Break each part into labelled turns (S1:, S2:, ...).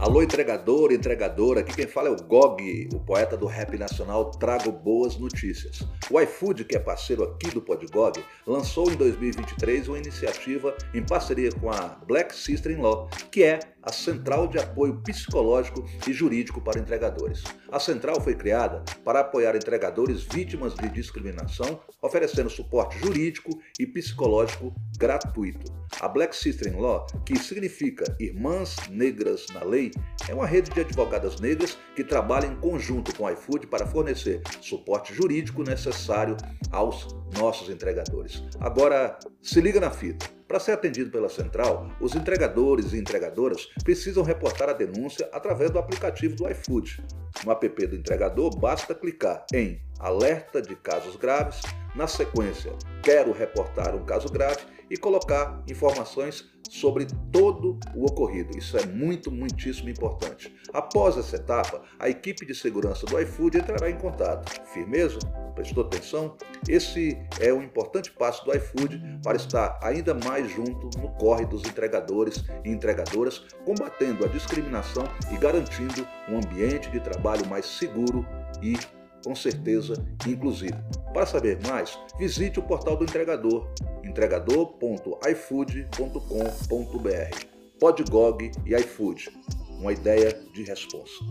S1: Alô, entregador, entregadora, aqui quem fala é o Gog, o poeta do rap nacional Trago Boas Notícias. O iFood, que é parceiro aqui do Podgog, lançou em 2023 uma iniciativa em parceria com a Black Sister in Law, que é a Central de Apoio Psicológico e Jurídico para Entregadores. A central foi criada para apoiar entregadores vítimas de discriminação, oferecendo suporte jurídico e psicológico gratuito. A Black Sister in Law, que significa Irmãs Negras na Lei, é uma rede de advogadas negras que trabalha em conjunto com o iFood para fornecer suporte jurídico necessário aos nossos entregadores. Agora, se liga na fita. Para ser atendido pela central, os entregadores e entregadoras precisam reportar a denúncia através do aplicativo do iFood. No app do entregador, basta clicar em Alerta de casos graves, na sequência Quero reportar um caso grave e colocar informações sobre todo o ocorrido. Isso é muito, muitíssimo importante. Após essa etapa, a equipe de segurança do iFood entrará em contato. Firmeza? Prestou atenção? Esse é um importante passo do iFood para estar ainda mais junto no corre dos entregadores e entregadoras, combatendo a discriminação e garantindo um ambiente de trabalho mais seguro e com certeza inclusivo. Para saber mais, visite o portal do entregador, entregador.ifood.com.br. Podgog e iFood, uma ideia de resposta.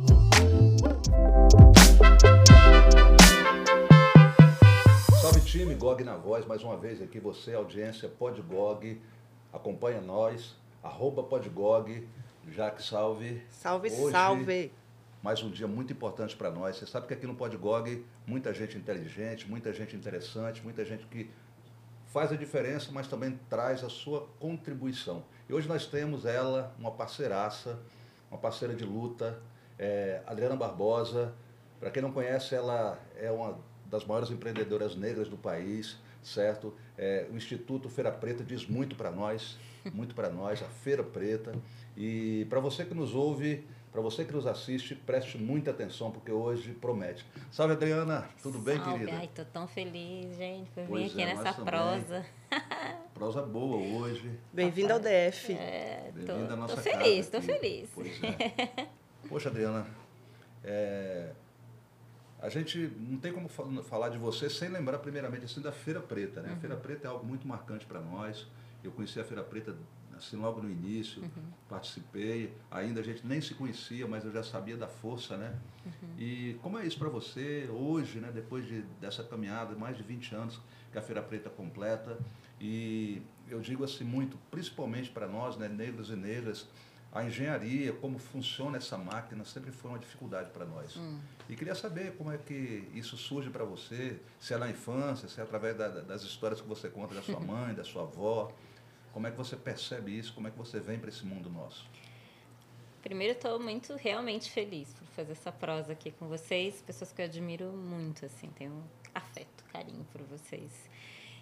S1: Salve time, GOG na voz, mais uma vez aqui você, audiência Podgog, acompanha nós, arroba Podgog, Jaque Salve.
S2: Salve, Hoje, salve!
S1: Mais um dia muito importante para nós. Você sabe que aqui no Podgog, muita gente inteligente, muita gente interessante, muita gente que faz a diferença, mas também traz a sua contribuição. E hoje nós temos ela, uma parceiraça, uma parceira de luta, é, Adriana Barbosa. Para quem não conhece, ela é uma das maiores empreendedoras negras do país, certo? É, o Instituto Feira Preta diz muito para nós, muito para nós, a Feira Preta. E para você que nos ouve, para você que nos assiste, preste muita atenção, porque hoje promete. Salve, Adriana. Tudo bem,
S3: Salve.
S1: querida?
S3: Ai, tô tão feliz, gente, por vir aqui é, nessa prosa.
S1: prosa boa hoje.
S2: Bem-vinda ao DF.
S3: É, tô, Bem-vinda à nossa tô feliz, tô feliz.
S1: Pois é. Poxa, Adriana, é, a gente não tem como falar de você sem lembrar primeiramente assim da Feira Preta, né? Uhum. A Feira Preta é algo muito marcante para nós. Eu conheci a Feira Preta assim, logo no início, uhum. participei. Ainda a gente nem se conhecia, mas eu já sabia da força, né? Uhum. E como é isso para você hoje, né? Depois de, dessa caminhada, mais de 20 anos que a Feira Preta completa. E eu digo assim muito, principalmente para nós, né, negros e negras, a engenharia, como funciona essa máquina, sempre foi uma dificuldade para nós. Hum. E queria saber como é que isso surge para você, se é na infância, se é através da, das histórias que você conta da sua mãe, da sua avó, como é que você percebe isso? Como é que você vem para esse mundo nosso?
S3: Primeiro, estou muito realmente feliz por fazer essa prosa aqui com vocês, pessoas que eu admiro muito, assim, tenho afeto, carinho por vocês.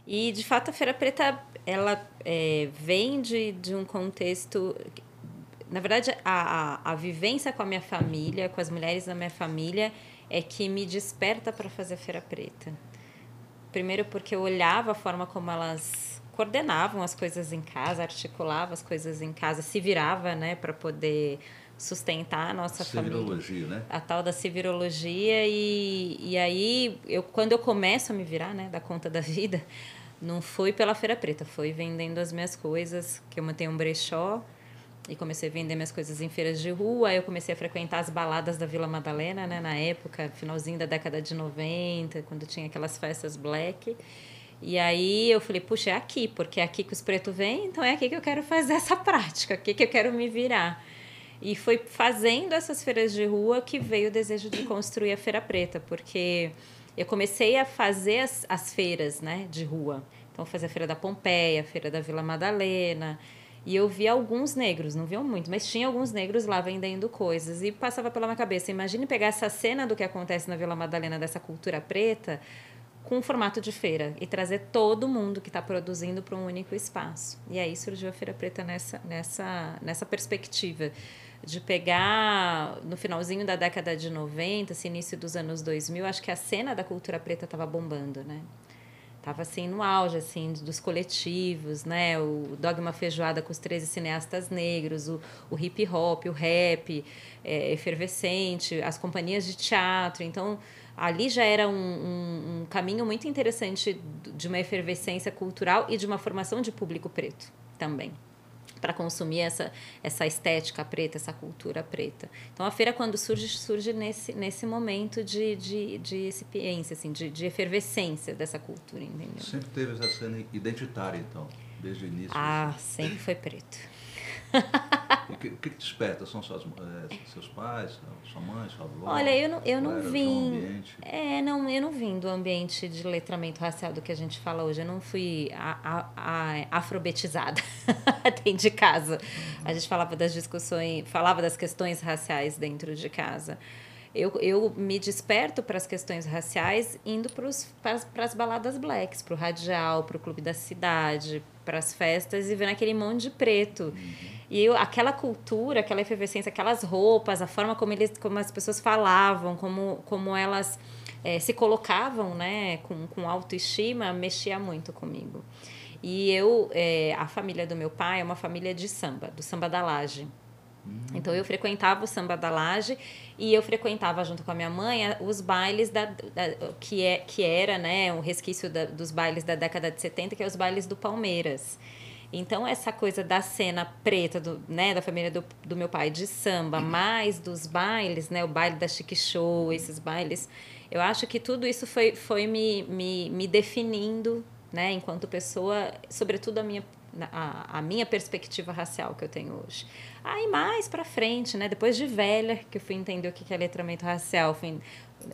S3: E, de fato, a Feira Preta, ela é, vem de, de um contexto... Na verdade, a, a, a vivência com a minha família, com as mulheres da minha família, é que me desperta para fazer a Feira Preta. Primeiro porque eu olhava a forma como elas coordenavam as coisas em casa, articulavam as coisas em casa, se virava, né, para poder sustentar a nossa
S1: civirologia,
S3: família.
S1: né?
S3: A tal da civirologia e, e aí eu quando eu começo a me virar, né, da conta da vida, não foi pela Feira Preta, foi vendendo as minhas coisas, que eu mantenho um brechó e comecei a vender minhas coisas em feiras de rua, eu comecei a frequentar as baladas da Vila Madalena, né, na época, finalzinho da década de 90, quando tinha aquelas festas black. E aí eu falei, puxa, é aqui, porque é aqui que os pretos vêm, então é aqui que eu quero fazer essa prática, aqui que eu quero me virar. E foi fazendo essas feiras de rua que veio o desejo de construir a Feira Preta, porque eu comecei a fazer as, as feiras né, de rua. Então, fazer a Feira da Pompeia, a Feira da Vila Madalena. E eu vi alguns negros, não viam muito, mas tinha alguns negros lá vendendo coisas. E passava pela minha cabeça, imagine pegar essa cena do que acontece na Vila Madalena, dessa cultura preta, com o formato de feira e trazer todo mundo que está produzindo para um único espaço. E aí surgiu a Feira Preta nessa, nessa, nessa perspectiva de pegar no finalzinho da década de 90, esse início dos anos 2000, acho que a cena da cultura preta estava bombando, né? Tava assim no auge assim dos coletivos, né? O Dogma Feijoada com os 13 cineastas negros, o, o hip hop, o rap é, efervescente, as companhias de teatro. Então, ali já era um, um, um caminho muito interessante de uma efervescência cultural e de uma formação de público preto também para consumir essa, essa estética preta, essa cultura preta. Então a feira quando surge surge nesse, nesse momento de, de, de recipiência, assim, de, de efervescência dessa cultura, entendeu?
S1: Sempre teve essa cena identitária, então, desde o início.
S3: Ah, sempre foi preto.
S1: O que, o que te desperta? São suas, é, seus pais, sua mãe, sua avó?
S3: Olha, eu não, eu não vim. É, não, eu não vim do ambiente de letramento racial do que a gente fala hoje. Eu não fui a, a, a afrobetizada dentro de casa. A gente falava das discussões, falava das questões raciais dentro de casa. Eu, eu me desperto para as questões raciais indo para as baladas blacks, para o radial, para o clube da cidade, para as festas e vendo aquele monte de preto. Uhum. E eu, aquela cultura, aquela efervescência, aquelas roupas, a forma como, eles, como as pessoas falavam, como, como elas é, se colocavam né, com, com autoestima, mexia muito comigo. E eu, é, a família do meu pai é uma família de samba, do samba da laje. Então eu frequentava o samba da laje e eu frequentava junto com a minha mãe os bailes da, da que é que era, né, um resquício da, dos bailes da década de 70, que é os bailes do Palmeiras. Então, essa coisa da cena preta, do, né, da família do, do meu pai, de samba, mais dos bailes, né, o baile da Chique Show, esses bailes, eu acho que tudo isso foi, foi me, me, me definindo, né, enquanto pessoa, sobretudo a minha, a, a minha perspectiva racial que eu tenho hoje. Aí, mais para frente, né, depois de velha, que eu fui entender o que é letramento racial, fui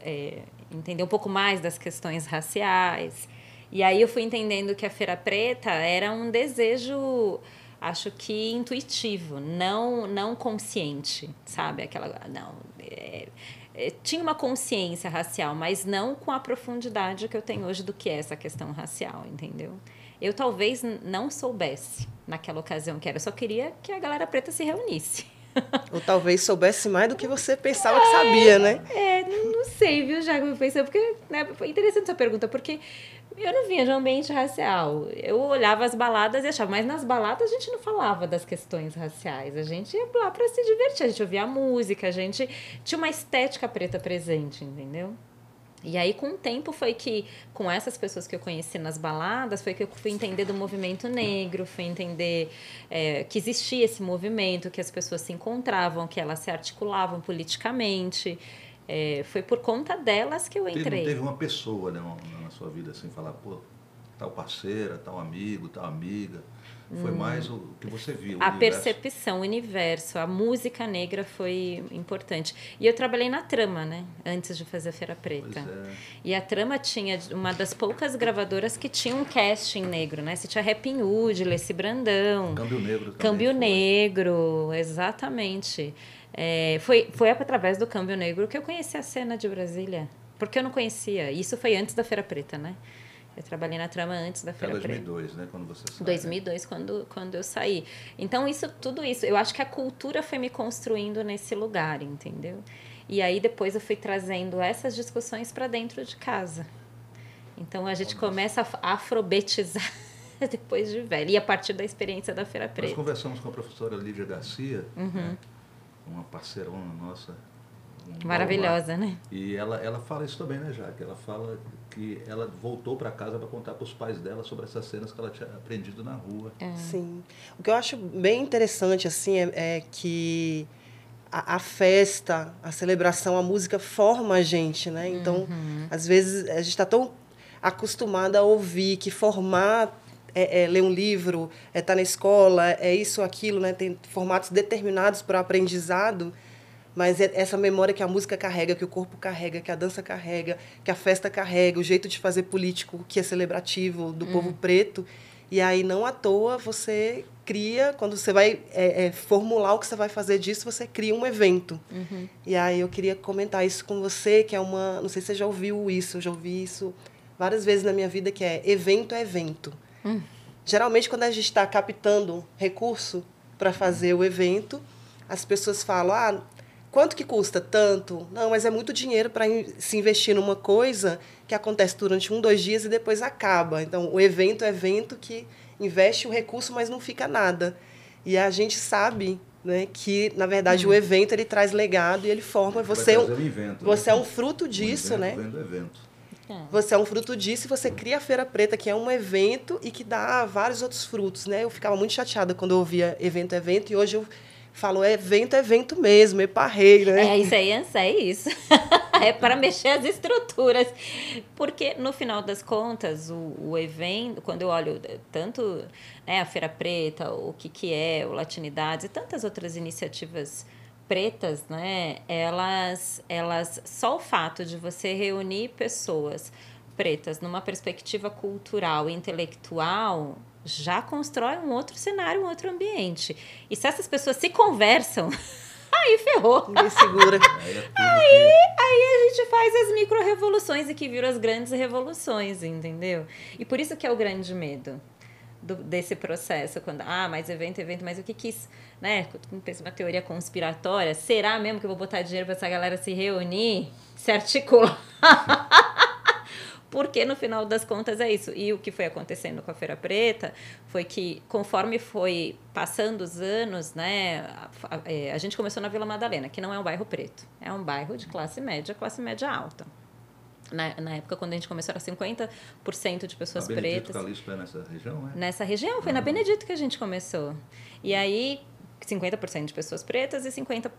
S3: é, entender um pouco mais das questões raciais, e aí eu fui entendendo que a Feira Preta era um desejo, acho que intuitivo, não não consciente, sabe? Aquela não é, é, tinha uma consciência racial, mas não com a profundidade que eu tenho hoje do que é essa questão racial, entendeu? Eu talvez não soubesse naquela ocasião que era, eu só queria que a galera preta se reunisse.
S2: Ou talvez soubesse mais do que você pensava é, que sabia, né?
S3: É, não sei, viu, já que eu pensei, porque né, foi interessante essa pergunta, porque eu não vinha de um ambiente racial. Eu olhava as baladas e achava, mas nas baladas a gente não falava das questões raciais. A gente ia lá para se divertir, a gente ouvia a música, a gente tinha uma estética preta presente, entendeu? E aí, com o tempo, foi que, com essas pessoas que eu conheci nas baladas, foi que eu fui entender do movimento negro, fui entender é, que existia esse movimento, que as pessoas se encontravam, que elas se articulavam politicamente. É, foi por conta delas que eu entrei.
S1: Teve, teve uma pessoa né, na sua vida assim, falar, pô, tal parceira, tal amigo, tal amiga. Foi hum. mais o que você viu.
S3: A percepção, o universo, a música negra foi importante. E eu trabalhei na Trama, né? Antes de fazer a Feira Preta. É. E a Trama tinha uma das poucas gravadoras que tinha um casting negro, né? Você tinha Rapping Hood, Leci Brandão.
S1: Câmbio Negro também.
S3: Câmbio foi. Negro, exatamente. É, foi, foi através do Câmbio Negro que eu conheci a cena de Brasília. Porque eu não conhecia. Isso foi antes da Feira Preta, né? Eu trabalhei na trama antes da Feira Preta.
S1: 2002, né? Quando você saiu.
S3: 2002, né? quando, quando eu saí. Então, isso, tudo isso, eu acho que a cultura foi me construindo nesse lugar, entendeu? E aí, depois, eu fui trazendo essas discussões para dentro de casa. Então, a gente começa a afrobetizar depois de velho. E a partir da experiência da Feira Preta.
S1: Nós conversamos com a professora Lídia Garcia, uhum. né? uma parceirona nossa.
S3: Um Maravilhosa, né?
S1: E ela, ela fala isso também, né, Jaque? Ela fala que ela voltou para casa para contar para os pais dela sobre essas cenas que ela tinha aprendido na rua.
S2: É. Sim. O que eu acho bem interessante, assim, é, é que a, a, festa, a celebração, a música forma a gente, né? Então, uhum. às vezes, a gente está tão acostumada a ouvir que formar é, é, ler um livro, é estar tá na escola, é isso, aquilo, né? Tem formatos determinados para o aprendizado, mas é essa memória que a música carrega, que o corpo carrega, que a dança carrega, que a festa carrega, o jeito de fazer político que é celebrativo do povo uhum. preto. E aí, não à toa, você cria, quando você vai é, é, formular o que você vai fazer disso, você cria um evento. Uhum. E aí eu queria comentar isso com você, que é uma. Não sei se você já ouviu isso, eu já ouvi isso várias vezes na minha vida, que é evento é evento. Hum. Geralmente, quando a gente está captando recurso para fazer o evento, as pessoas falam: ah, quanto que custa? Tanto. Não, mas é muito dinheiro para se investir numa coisa que acontece durante um, dois dias e depois acaba. Então, o evento é evento que investe o recurso, mas não fica nada. E a gente sabe né, que, na verdade, uhum. o evento ele traz legado e ele forma. Você, é um, evento, você né? é um fruto disso,
S1: um evento,
S2: né?
S1: Evento.
S2: Você é um fruto disso e você cria a Feira Preta, que é um evento e que dá vários outros frutos, né? Eu ficava muito chateada quando eu ouvia evento, evento, e hoje eu falou evento, evento mesmo, eparrei, né?
S3: É isso aí, é isso. é para mexer as estruturas. Porque, no final das contas, o, o evento, quando eu olho tanto né, a Feira Preta, o que, que é, o Latinidades e tantas outras iniciativas pretas, né, elas, elas, só o fato de você reunir pessoas pretas numa perspectiva cultural intelectual já constrói um outro cenário, um outro ambiente. E se essas pessoas se conversam, aí ferrou.
S2: Ninguém segura.
S3: aí, aí a gente faz as micro-revoluções e que viram as grandes revoluções, entendeu? E por isso que é o grande medo. Do, desse processo, quando, ah, mais evento, evento, mas o que quis, né? Pensa uma teoria conspiratória, será mesmo que eu vou botar dinheiro para essa galera se reunir, se articular? porque no final das contas é isso. E o que foi acontecendo com a Feira Preta foi que, conforme foi passando os anos, né, a, a, é, a gente começou na Vila Madalena, que não é um bairro preto, é um bairro de classe média, classe média alta. Na, na, época, quando a gente começou, era 50% de pessoas
S1: a
S3: Benedito
S1: pretas. Calixto é nessa região, né?
S3: Nessa região, foi uhum. na Benedito que a gente começou. E aí, 50% de pessoas pretas e 50%,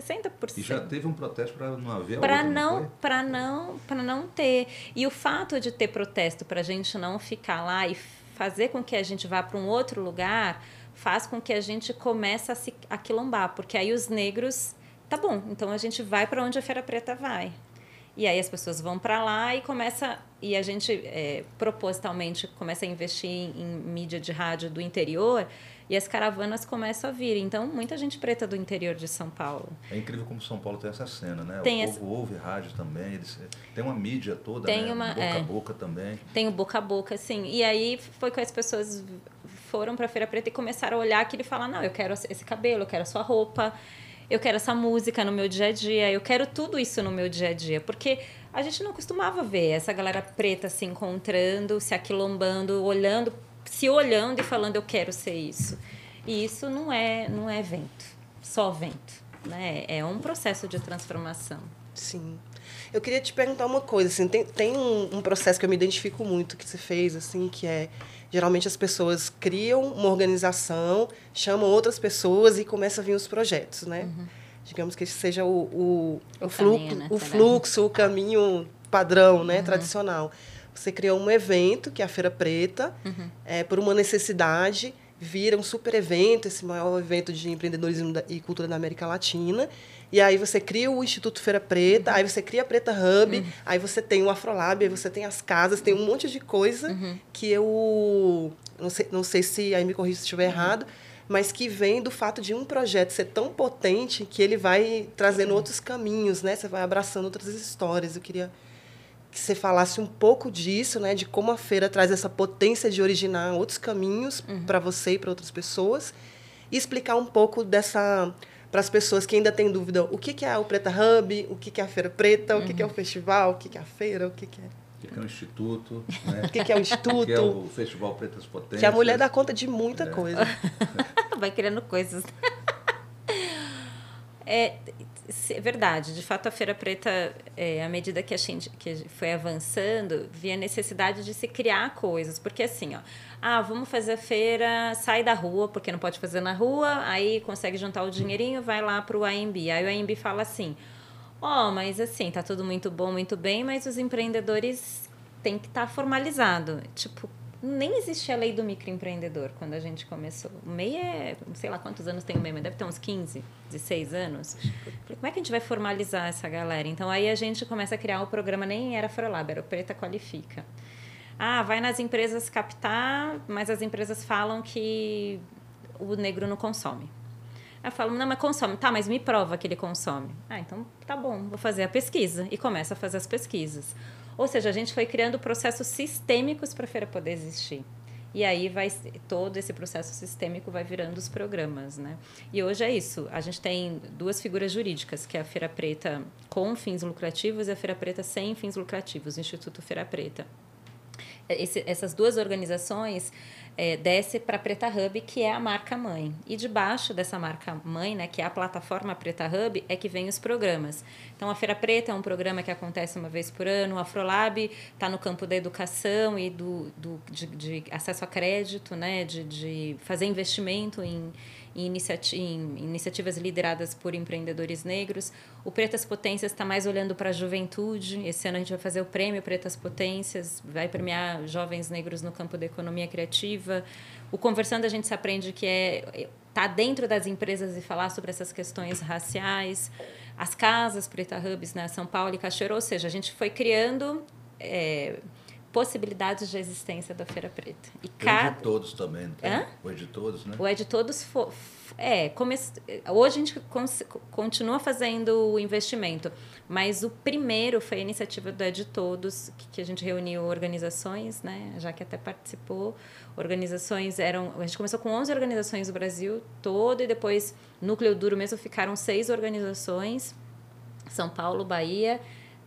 S3: 60%.
S1: E já teve um protesto para não haver
S3: Para não, para não, para não ter. E o fato de ter protesto para a gente não ficar lá e fazer com que a gente vá para um outro lugar faz com que a gente comece a se aquilombar, porque aí os negros, tá bom, então a gente vai para onde a Feira Preta vai. E aí as pessoas vão para lá e começa e a gente é, propositalmente começa a investir em, em mídia de rádio do interior e as caravanas começam a vir. Então, muita gente preta do interior de São Paulo.
S1: É incrível como São Paulo tem essa cena, né?
S3: Tem
S1: o essa... povo ouve rádio também, eles... tem uma mídia toda,
S3: tem
S1: né?
S3: Uma,
S1: boca
S3: é,
S1: a boca também.
S3: Tem o boca a boca, sim. E aí foi que as pessoas foram para a Feira Preta e começaram a olhar aquilo e falar: não, eu quero esse cabelo, eu quero a sua roupa, eu quero essa música no meu dia a dia, eu quero tudo isso no meu dia a dia. Porque a gente não costumava ver essa galera preta se encontrando, se aquilombando, olhando, se olhando e falando: eu quero ser isso. E isso não é, não é vento, só vento. Né? É um processo de transformação.
S2: Sim. Eu queria te perguntar uma coisa, assim, tem, tem um, um, processo que eu me identifico muito que você fez, assim, que é geralmente as pessoas criam uma organização, chamam outras pessoas e começam a vir os projetos, né? Uhum. Digamos que esse seja o, o, o, o fluxo, caminho, né? o fluxo, o caminho padrão, né, uhum. tradicional. Você criou um evento, que é a Feira Preta, uhum. é, por uma necessidade vira um super evento, esse maior evento de empreendedorismo e cultura da América Latina. E aí você cria o Instituto Feira Preta, uhum. aí você cria a Preta Hub, uhum. aí você tem o Afrolab, aí você tem as casas, tem um monte de coisa uhum. que eu não sei, não sei se aí me corrija se estiver errado, mas que vem do fato de um projeto ser tão potente que ele vai trazendo outros caminhos, né? Você vai abraçando outras histórias. Eu queria que você falasse um pouco disso, né, de como a feira traz essa potência de originar outros caminhos uhum. para você e para outras pessoas, e explicar um pouco dessa para as pessoas que ainda têm dúvida, o que, que é o Preta Hub, o que, que é a Feira Preta, uhum. o que, que é o uhum. festival, o que, que é a feira, o que, que é...
S1: O que é o Instituto, né?
S2: O que, que é o Instituto. o que
S1: é o Festival Pretas Potências.
S2: Que a mulher dá conta de muita é. coisa.
S3: Vai criando coisas. É, é verdade, de fato a Feira Preta, é, à medida que a gente que foi avançando, via necessidade de se criar coisas, porque assim, ó, ah, vamos fazer a feira, sai da rua, porque não pode fazer na rua, aí consegue juntar o dinheirinho, vai lá para o AMB. Aí o AMB fala assim, ó, oh, mas assim, tá tudo muito bom, muito bem, mas os empreendedores têm que estar tá formalizado. Tipo, nem existia a lei do microempreendedor quando a gente começou. O MEI é, não sei lá quantos anos tem o MEI, mas deve ter uns 15, 16 anos. Falei, como é que a gente vai formalizar essa galera? Então aí a gente começa a criar o programa, nem era Frolab, era o Preta Qualifica. Ah, vai nas empresas captar, mas as empresas falam que o negro não consome. Aí falo, não, mas consome. Tá, mas me prova que ele consome. Ah, então tá bom, vou fazer a pesquisa. E começa a fazer as pesquisas. Ou seja, a gente foi criando processos sistêmicos para a feira poder existir. E aí vai todo esse processo sistêmico vai virando os programas, né? E hoje é isso. A gente tem duas figuras jurídicas, que é a Feira Preta com fins lucrativos e a Feira Preta sem fins lucrativos, o Instituto Feira Preta. Esse, essas duas organizações é, desce para a Preta Hub, que é a marca mãe. E debaixo dessa marca mãe, né, que é a plataforma Preta Hub, é que vem os programas. Então, a Feira Preta é um programa que acontece uma vez por ano, o Afrolab está no campo da educação e do, do de, de acesso a crédito, né, de, de fazer investimento em em, iniciati em iniciativas lideradas por empreendedores negros. O Pretas Potências está mais olhando para a juventude. Esse ano a gente vai fazer o prêmio Pretas Potências, vai premiar jovens negros no campo da economia criativa. O Conversando a gente se aprende que é tá dentro das empresas e falar sobre essas questões raciais. As casas Preta Hubs, né, São Paulo e Cachoeiro, ou seja, a gente foi criando é, possibilidades de existência da Feira Preta.
S1: E cada... O de todos também, não tem? O de todos, né?
S3: O é de todos, fo... é, come... hoje a gente continua fazendo o investimento, mas o primeiro foi a iniciativa do É de Todos, que a gente reuniu organizações, né, já que até participou, organizações eram, a gente começou com 11 organizações do Brasil todo e depois, núcleo duro mesmo, ficaram seis organizações, São Paulo, Bahia,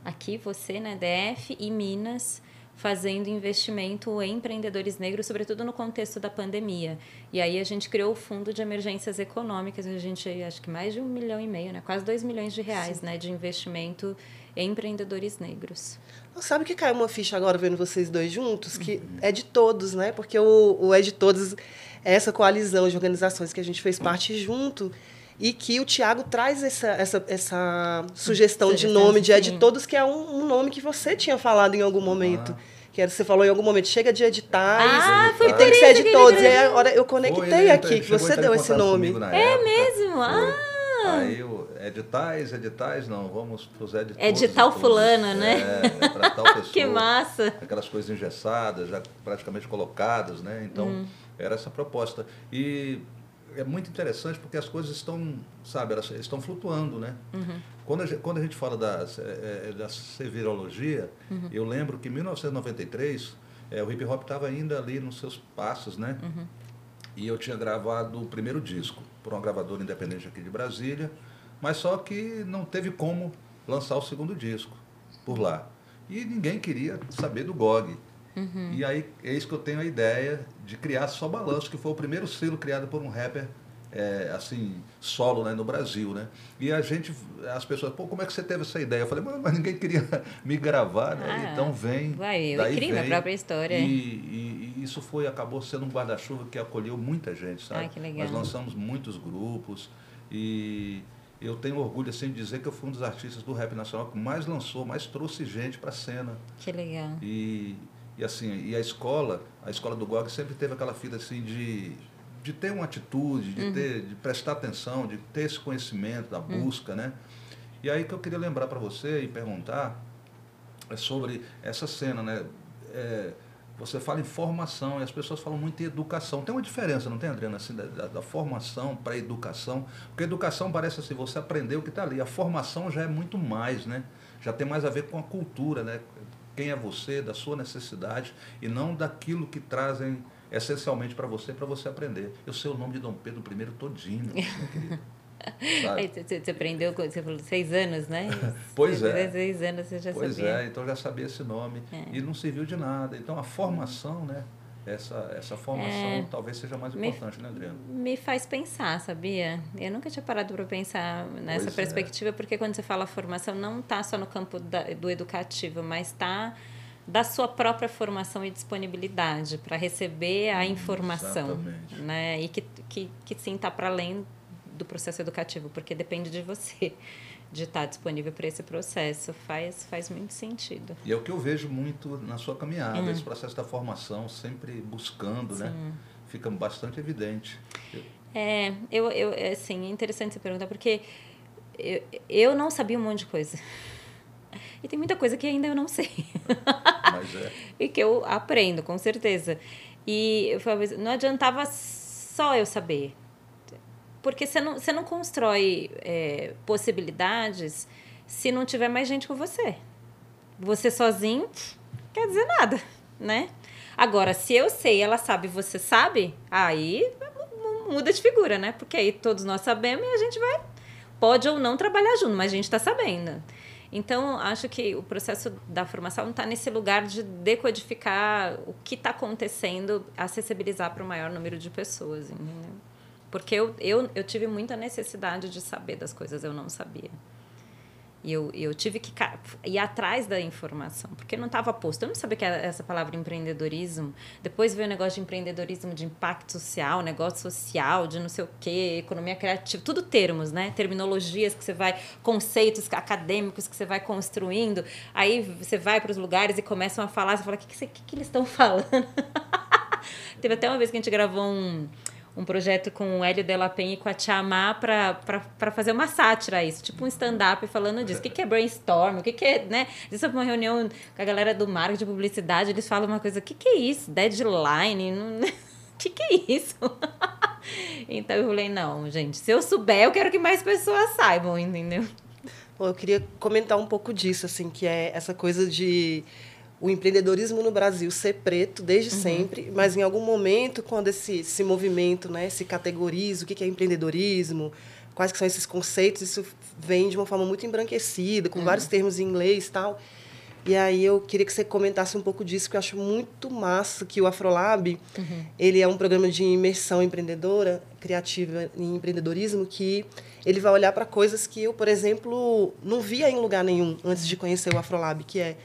S3: aqui você, né, DF e Minas, fazendo investimento em empreendedores negros, sobretudo no contexto da pandemia. E aí a gente criou o Fundo de Emergências Econômicas, a gente acho que mais de um milhão e meio, né? quase dois milhões de reais né? de investimento em empreendedores negros.
S2: Sabe que caiu uma ficha agora vendo vocês dois juntos? Que uhum. é de todos, né? Porque o, o É de Todos é essa coalizão de organizações que a gente fez parte junto e que o Tiago traz essa, essa, essa sugestão de nome de É de Todos, que é um, um, nome que você tinha falado em algum momento. Ah. Que você falou em algum momento, chega de editais
S3: ah,
S2: e tem que ser de todos. E agora eu conectei Foi, aqui, que você deu esse nome.
S3: É época. mesmo? Ah!
S1: Aí o editais, editais, não, vamos para os editores.
S3: Edital fulano, né?
S1: É, para tal pessoa.
S3: que massa!
S1: Aquelas coisas engessadas, já praticamente colocadas, né? Então, hum. era essa proposta. E é muito interessante porque as coisas estão, sabe, elas estão flutuando, né? Uhum. Quando, a gente, quando a gente fala da, é, da sevirologia, uhum. eu lembro que em 1993 é, o hip hop estava ainda ali nos seus passos, né? Uhum. E eu tinha gravado o primeiro disco por uma gravadora independente aqui de Brasília, mas só que não teve como lançar o segundo disco por lá. E ninguém queria saber do GOG. Uhum. E aí, eis que eu tenho a ideia de criar Só Balanço, que foi o primeiro selo criado por um rapper é, assim, solo né, no Brasil, né? E a gente, as pessoas, pô, como é que você teve essa ideia? Eu falei, mas ninguém queria me gravar, né?
S3: Ah,
S1: então vem.
S3: Vai, eu daí vem, a própria história.
S1: E, e, e, isso foi, acabou sendo um guarda-chuva que acolheu muita gente, sabe?
S3: Ah, que legal.
S1: Nós lançamos muitos grupos e eu tenho orgulho assim de dizer que eu fui um dos artistas do rap nacional que mais lançou, mais trouxe gente para a cena.
S3: Que legal.
S1: E e assim, e a escola, a escola do GOG sempre teve aquela fita assim de, de ter uma atitude, de, uhum. ter, de prestar atenção, de ter esse conhecimento, da uhum. busca, uhum. né? E aí que eu queria lembrar para você e perguntar é sobre essa cena, né? É, você fala em formação e as pessoas falam muito em educação. Tem uma diferença, não tem, Adriana, assim, da, da, da formação para a educação? Porque a educação parece assim, você aprendeu o que está ali. A formação já é muito mais, né? Já tem mais a ver com a cultura, né? Quem é você, da sua necessidade e não daquilo que trazem essencialmente para você, para você aprender. Eu sei o nome de Dom Pedro I todinho,
S3: Você aprendeu, você falou seis anos, né?
S1: pois
S3: é. Seis anos você já
S1: pois
S3: sabia.
S1: Pois é, então já sabia esse nome. É. E não serviu de nada. Então a formação, né? Essa, essa formação é, talvez seja mais importante,
S3: me,
S1: né, Adriano?
S3: Me faz pensar, sabia? Eu nunca tinha parado para pensar nessa pois é. perspectiva, é. porque quando você fala formação, não está só no campo da, do educativo, mas está da sua própria formação e disponibilidade para receber a informação, Exatamente. né? E que, que, que sim está para além do processo educativo, porque depende de você de estar disponível para esse processo. Faz, faz muito sentido.
S1: E é o que eu vejo muito na sua caminhada, hum. esse processo da formação, sempre buscando, né? Sim. né? Fica bastante evidente.
S3: É, eu, eu, é, assim, é interessante você perguntar, porque eu, eu não sabia um monte de coisa. E tem muita coisa que ainda eu não sei.
S1: Mas é.
S3: e que eu aprendo, com certeza. E eu, não adiantava só eu saber porque você não, você não constrói é, possibilidades se não tiver mais gente com você. Você sozinho quer dizer nada, né? Agora, se eu sei, ela sabe, você sabe, aí muda de figura, né? Porque aí todos nós sabemos e a gente vai pode ou não trabalhar junto, mas a gente está sabendo. Então, acho que o processo da formação está nesse lugar de decodificar o que está acontecendo, acessibilizar para o maior número de pessoas, entendeu? Porque eu, eu, eu tive muita necessidade de saber das coisas, eu não sabia. E eu, eu tive que ir atrás da informação, porque não estava posto. Eu não sabia que era essa palavra empreendedorismo. Depois veio o negócio de empreendedorismo de impacto social, negócio social, de não sei o quê, economia criativa, tudo termos, né? Terminologias que você vai, conceitos acadêmicos que você vai construindo. Aí você vai para os lugares e começam a falar, você fala, o que, que, que, que eles estão falando? Teve até uma vez que a gente gravou um um projeto com o Hélio Delapen e com a Tia Má para fazer uma sátira a isso, tipo um stand-up falando disso. O que, que é brainstorm? O que, que é, né? Isso é uma reunião com a galera do marketing de publicidade, eles falam uma coisa, o que, que é isso? Deadline? O que, que é isso? então eu falei, não, gente, se eu souber, eu quero que mais pessoas saibam, entendeu?
S2: eu queria comentar um pouco disso, assim, que é essa coisa de o empreendedorismo no Brasil ser preto desde uhum. sempre, mas em algum momento, quando esse, esse movimento né, se categoriza, o que é empreendedorismo, quais que são esses conceitos, isso vem de uma forma muito embranquecida, com uhum. vários termos em inglês e tal. E aí eu queria que você comentasse um pouco disso, que eu acho muito massa que o Afrolab, uhum. ele é um programa de imersão empreendedora, criativa em empreendedorismo, que ele vai olhar para coisas que eu, por exemplo, não via em lugar nenhum antes de conhecer o Afrolab, que é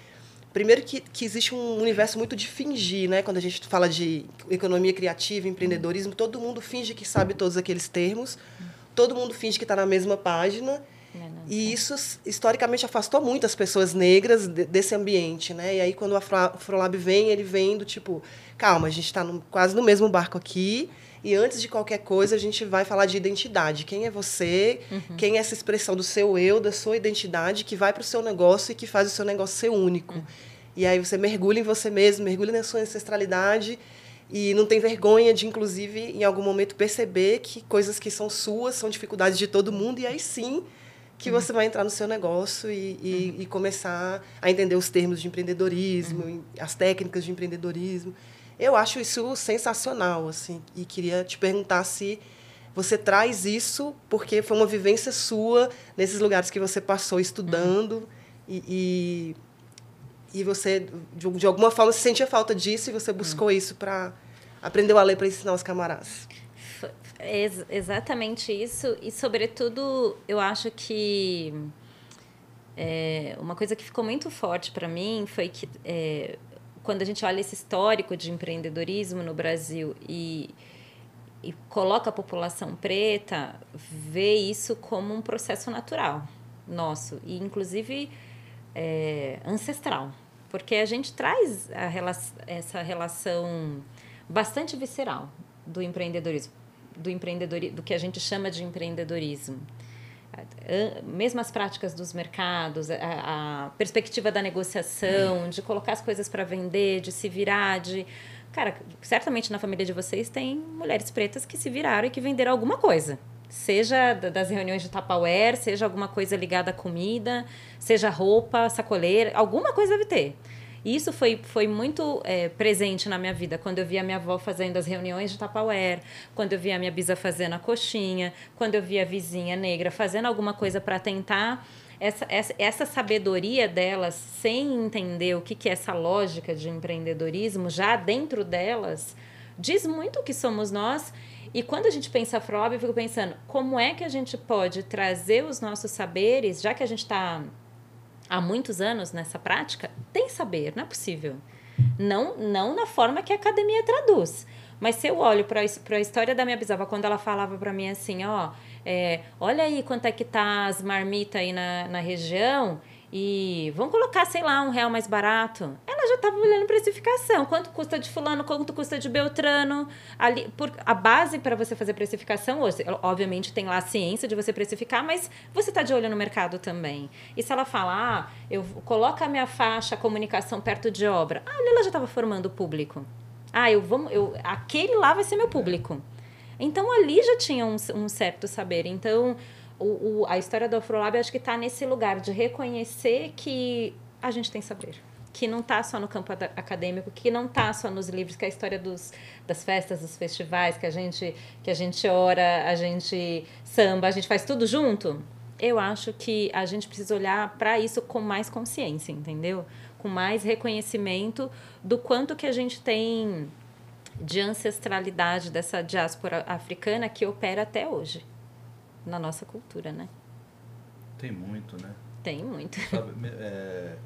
S2: Primeiro que, que existe um universo muito de fingir, né? Quando a gente fala de economia criativa, empreendedorismo, todo mundo finge que sabe todos aqueles termos, todo mundo finge que está na mesma página. E isso, historicamente, afastou muito as pessoas negras desse ambiente, né? E aí, quando o Afrolab vem, ele vem do tipo, calma, a gente está quase no mesmo barco aqui, e antes de qualquer coisa, a gente vai falar de identidade. Quem é você? Uhum. Quem é essa expressão do seu eu, da sua identidade, que vai para o seu negócio e que faz o seu negócio ser único. Uhum. E aí você mergulha em você mesmo, mergulha na sua ancestralidade e não tem vergonha de, inclusive, em algum momento perceber que coisas que são suas são dificuldades de todo mundo e aí sim que uhum. você vai entrar no seu negócio e, e, uhum. e, começar a entender os termos de empreendedorismo, uhum. as técnicas de empreendedorismo. Eu acho isso sensacional, assim, e queria te perguntar se você traz isso porque foi uma vivência sua nesses lugares que você passou estudando uhum. e, e, e, você, de, de, alguma forma, sentia falta disso e você buscou uhum. isso para aprender a ler para ensinar os camaradas.
S3: É exatamente isso e, sobretudo, eu acho que é, uma coisa que ficou muito forte para mim foi que é, quando a gente olha esse histórico de empreendedorismo no Brasil e, e coloca a população preta, vê isso como um processo natural nosso e inclusive é, ancestral, porque a gente traz a essa relação bastante visceral do empreendedorismo, do empreendedorismo, do que a gente chama de empreendedorismo mesmo as práticas dos mercados, a, a perspectiva da negociação, de colocar as coisas para vender, de se virar, de cara, certamente na família de vocês tem mulheres pretas que se viraram e que venderam alguma coisa. Seja das reuniões de Tupperware, seja alguma coisa ligada à comida, seja roupa, sacoleira, alguma coisa deve ter. E isso foi, foi muito é, presente na minha vida, quando eu via minha avó fazendo as reuniões de Tupperware, quando eu via minha bisa fazendo a coxinha, quando eu via a vizinha negra fazendo alguma coisa para tentar essa, essa, essa sabedoria delas, sem entender o que, que é essa lógica de empreendedorismo, já dentro delas, diz muito o que somos nós. E quando a gente pensa Afrob, eu fico pensando, como é que a gente pode trazer os nossos saberes, já que a gente está há muitos anos nessa prática, tem saber, não é possível. Não, não na forma que a academia traduz. Mas se eu olho para a história da minha bisavó, quando ela falava para mim assim, ó, é, olha aí quanto é que tá as marmitas aí na, na região, e vamos colocar, sei lá, um real mais barato. Já estava olhando precificação. Quanto custa de fulano, quanto custa de Beltrano. Ali, por, a base para você fazer precificação, hoje, obviamente tem lá a ciência de você precificar, mas você está de olho no mercado também. E se ela falar, ah, eu coloco a minha faixa, a comunicação perto de obra. Ah, ela já estava formando o público. Ah, eu vou, eu, aquele lá vai ser meu público. Então ali já tinha um, um certo saber. Então o, o, a história do Afrolab acho que está nesse lugar de reconhecer que a gente tem saber. Que não está só no campo acadêmico, que não está só nos livros, que é a história dos, das festas, dos festivais, que a gente que a gente ora, a gente samba, a gente faz tudo junto. Eu acho que a gente precisa olhar para isso com mais consciência, entendeu? Com mais reconhecimento do quanto que a gente tem de ancestralidade dessa diáspora africana que opera até hoje na nossa cultura, né?
S1: Tem muito, né?
S3: Tem muito.
S1: Sabe, é,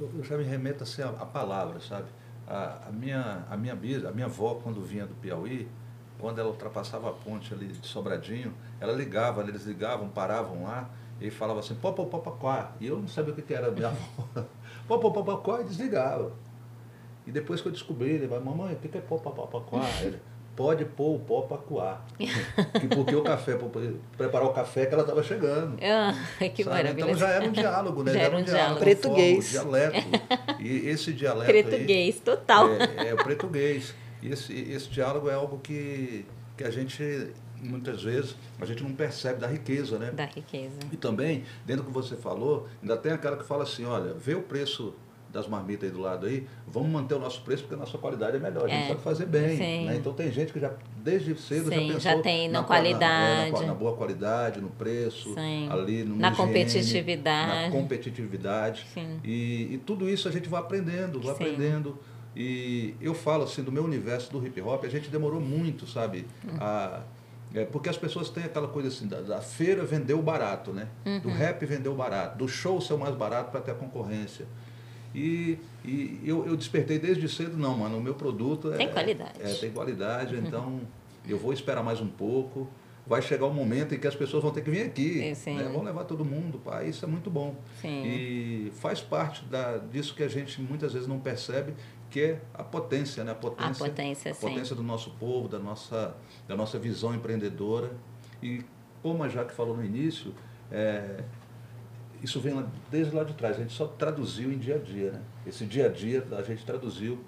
S1: eu já me remeto assim a, a palavras, sabe? A, a, minha, a, minha, a minha avó, quando vinha do Piauí, quando ela ultrapassava a ponte ali de Sobradinho, ela ligava, eles ligavam, paravam lá e falava assim, pó, pó, E eu não sabia o que, que era minha avó. pó, pó, e desligava. E depois que eu descobri, ele vai, mamãe, o que, que é pó, pó, pode pôr o pó para coar. porque o café, para preparar o café que ela estava chegando.
S3: Ah, que
S1: sabe?
S3: maravilha.
S1: Então já era um diálogo, né?
S3: Já, já era um diálogo. diálogo.
S2: Português.
S1: dialeto. E esse dialeto
S3: Português, total.
S1: É, é o português. E esse, esse diálogo é algo que, que a gente muitas vezes a gente não percebe da riqueza, né?
S3: Da riqueza.
S1: E também, dentro do que você falou, ainda tem aquela que fala assim, olha, vê o preço das marmitas aí do lado aí, vamos manter o nosso preço porque a nossa qualidade é melhor, a gente é, sabe fazer bem. Né? Então tem gente que já desde cedo
S3: Sim,
S1: já pensou
S3: já tem na, na qualidade.
S1: Na, na, na, boa qualidade, no preço,
S3: Sim.
S1: ali no
S3: na
S1: higiene,
S3: competitividade.
S1: Na competitividade. E, e tudo isso a gente vai aprendendo, vai Sim. aprendendo. E eu falo assim, do meu universo do hip hop, a gente demorou muito, sabe? Hum. A, é, porque as pessoas têm aquela coisa assim, da, da feira vendeu barato, né? Uhum. Do rap vendeu barato, do show ser o mais barato para ter a concorrência. E, e eu, eu despertei desde cedo, não, mano, o meu produto
S3: é, tem qualidade.
S1: É, tem qualidade, então eu vou esperar mais um pouco. Vai chegar o um momento em que as pessoas vão ter que vir aqui. Sim. Né? Vão levar todo mundo, pá, isso é muito bom.
S3: Sim.
S1: E faz parte da, disso que a gente muitas vezes não percebe, que é a potência, né? A potência,
S3: a potência,
S1: a potência do nosso povo, da nossa, da nossa visão empreendedora. E como a Jaque falou no início, é, isso vem lá, desde lá de trás, a gente só traduziu em dia a dia. Né? Esse dia a dia a gente traduziu.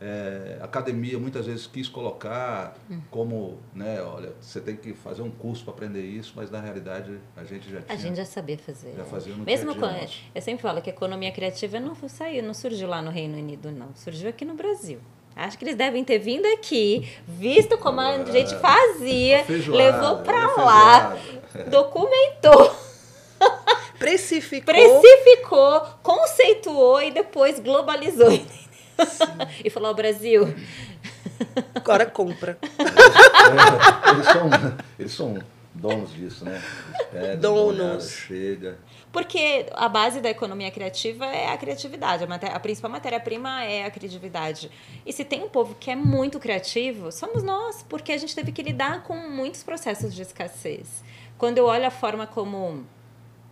S1: É, a academia muitas vezes quis colocar hum. como, né, olha, você tem que fazer um curso para aprender isso, mas na realidade a gente já tinha.
S3: A gente já sabia fazer.
S1: Já fazia no
S3: Mesmo
S1: dia -dia
S3: quando, eu sempre falo que a economia criativa não saiu, não surgiu lá no Reino Unido, não. Surgiu aqui no Brasil. Acho que eles devem ter vindo aqui, visto como a gente fazia, levou para lá, documentou.
S2: Precificou.
S3: Precificou, conceituou e depois globalizou. e falou: Brasil.
S2: Agora compra.
S1: É, eles, são, eles são donos disso, né?
S2: Donos.
S1: Chega.
S3: Porque a base da economia criativa é a criatividade. A, matéria, a principal matéria-prima é a criatividade. E se tem um povo que é muito criativo, somos nós, porque a gente teve que lidar com muitos processos de escassez. Quando eu olho a forma como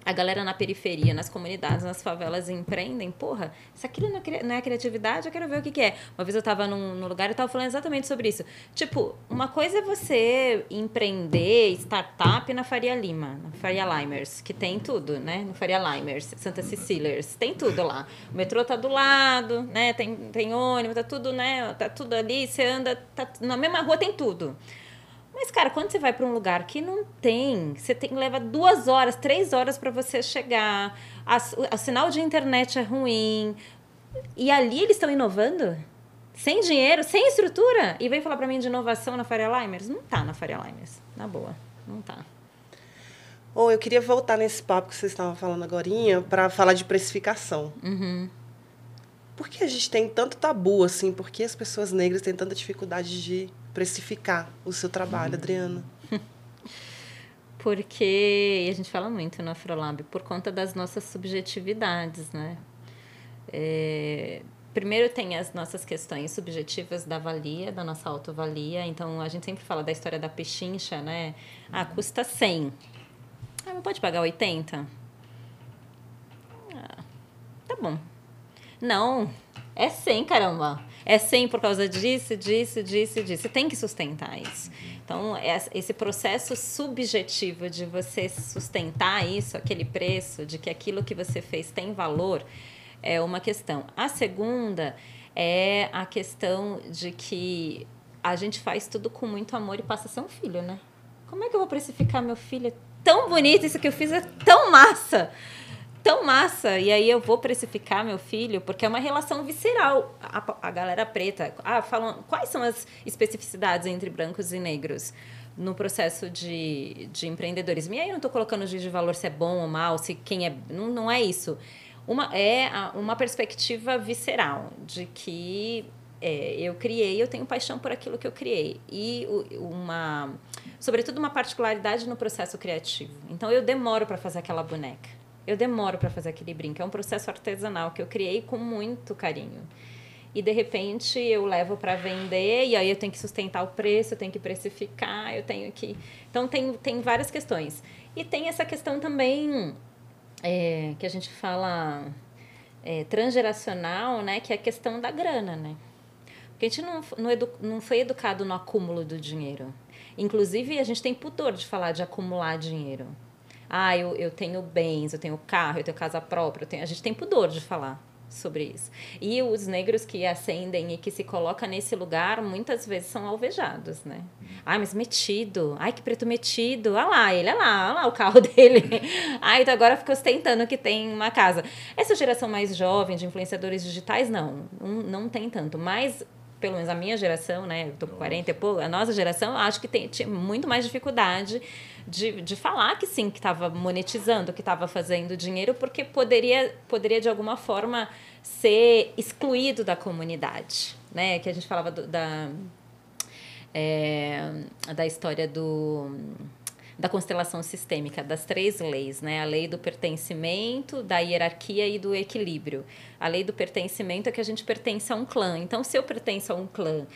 S3: a galera na periferia, nas comunidades, nas favelas empreendem, porra, se aquilo não é, é criatividade, eu quero ver o que, que é. Uma vez eu estava num, num, lugar e estava falando exatamente sobre isso. Tipo, uma coisa é você empreender startup na Faria Lima, na Faria Limers, que tem tudo, né? No Faria Limers, Santa Ceciliers, tem tudo lá. O metrô tá do lado, né? Tem, tem ônibus, tá tudo, né? Tá tudo ali, você anda, tá, na mesma rua tem tudo. Mas, cara, quando você vai para um lugar que não tem, você tem leva duas horas, três horas para você chegar, o sinal de internet é ruim, e ali eles estão inovando? Sem dinheiro, sem estrutura? E vem falar para mim de inovação na Faria Limers? Não tá na Faria Limers, na boa, não tá.
S2: Ou oh, eu queria voltar nesse papo que vocês estavam falando agora para falar de precificação.
S3: Uhum.
S2: Por que a gente tem tanto tabu assim? Por que as pessoas negras têm tanta dificuldade de precificar o seu trabalho, uhum. Adriana?
S3: Porque, a gente fala muito no Afrolab, por conta das nossas subjetividades, né? É, primeiro tem as nossas questões subjetivas da valia, da nossa autovalia. Então, a gente sempre fala da história da pechincha, né? Ah, custa 100. Ah, não pode pagar 80? Ah, tá bom. Não, é 100, caramba é 100 por causa disso, disso, disso, disso. Você tem que sustentar isso. Então, esse processo subjetivo de você sustentar isso, aquele preço, de que aquilo que você fez tem valor, é uma questão. A segunda é a questão de que a gente faz tudo com muito amor e passa a ser um filho, né? Como é que eu vou precificar meu filho? É tão bonito, isso que eu fiz é tão massa tão massa. E aí eu vou precificar meu filho, porque é uma relação visceral. A, a galera preta, ah, falam, quais são as especificidades entre brancos e negros? no processo de, de empreendedorismo. E aí eu não estou colocando juiz de valor se é bom ou mal, se quem é. Não, não é isso. Uma, é uma perspectiva visceral de que é, eu criei, eu tenho paixão por aquilo que eu criei. E uma, sobretudo, uma particularidade no processo criativo. Então, eu demoro para fazer aquela boneca. Eu demoro para fazer aquele brinco. É um processo artesanal que eu criei com muito carinho. E de repente eu levo para vender e aí eu tenho que sustentar o preço, eu tenho que precificar, eu tenho que. Então tem, tem várias questões. E tem essa questão também é, que a gente fala é, transgeracional, né? Que é a questão da grana, né? Porque a gente não, não, edu, não foi educado no acúmulo do dinheiro. Inclusive, a gente tem pudor de falar de acumular dinheiro. Ah, eu, eu tenho bens, eu tenho carro, eu tenho casa própria. Tenho... A gente tem pudor de falar sobre isso. E os negros que ascendem e que se colocam nesse lugar, muitas vezes são alvejados, né? Ai, mas metido. Ai, que preto metido. Olha lá, ele, olha lá, olha lá o carro dele. Ai, então agora fica ostentando que tem uma casa. Essa geração mais jovem de influenciadores digitais, não. Não, não tem tanto. Mas pelo menos a minha geração, né? Eu tô com 40 e pouco, a nossa geração, acho que tem, tinha muito mais dificuldade de, de falar que sim, que estava monetizando, que estava fazendo dinheiro, porque poderia, poderia de alguma forma ser excluído da comunidade, né? Que a gente falava do, da, é, da história do da constelação sistêmica, das três leis, né? A lei do pertencimento, da hierarquia e do equilíbrio. A lei do pertencimento é que a gente pertence a um clã. Então, se eu pertenço a um clã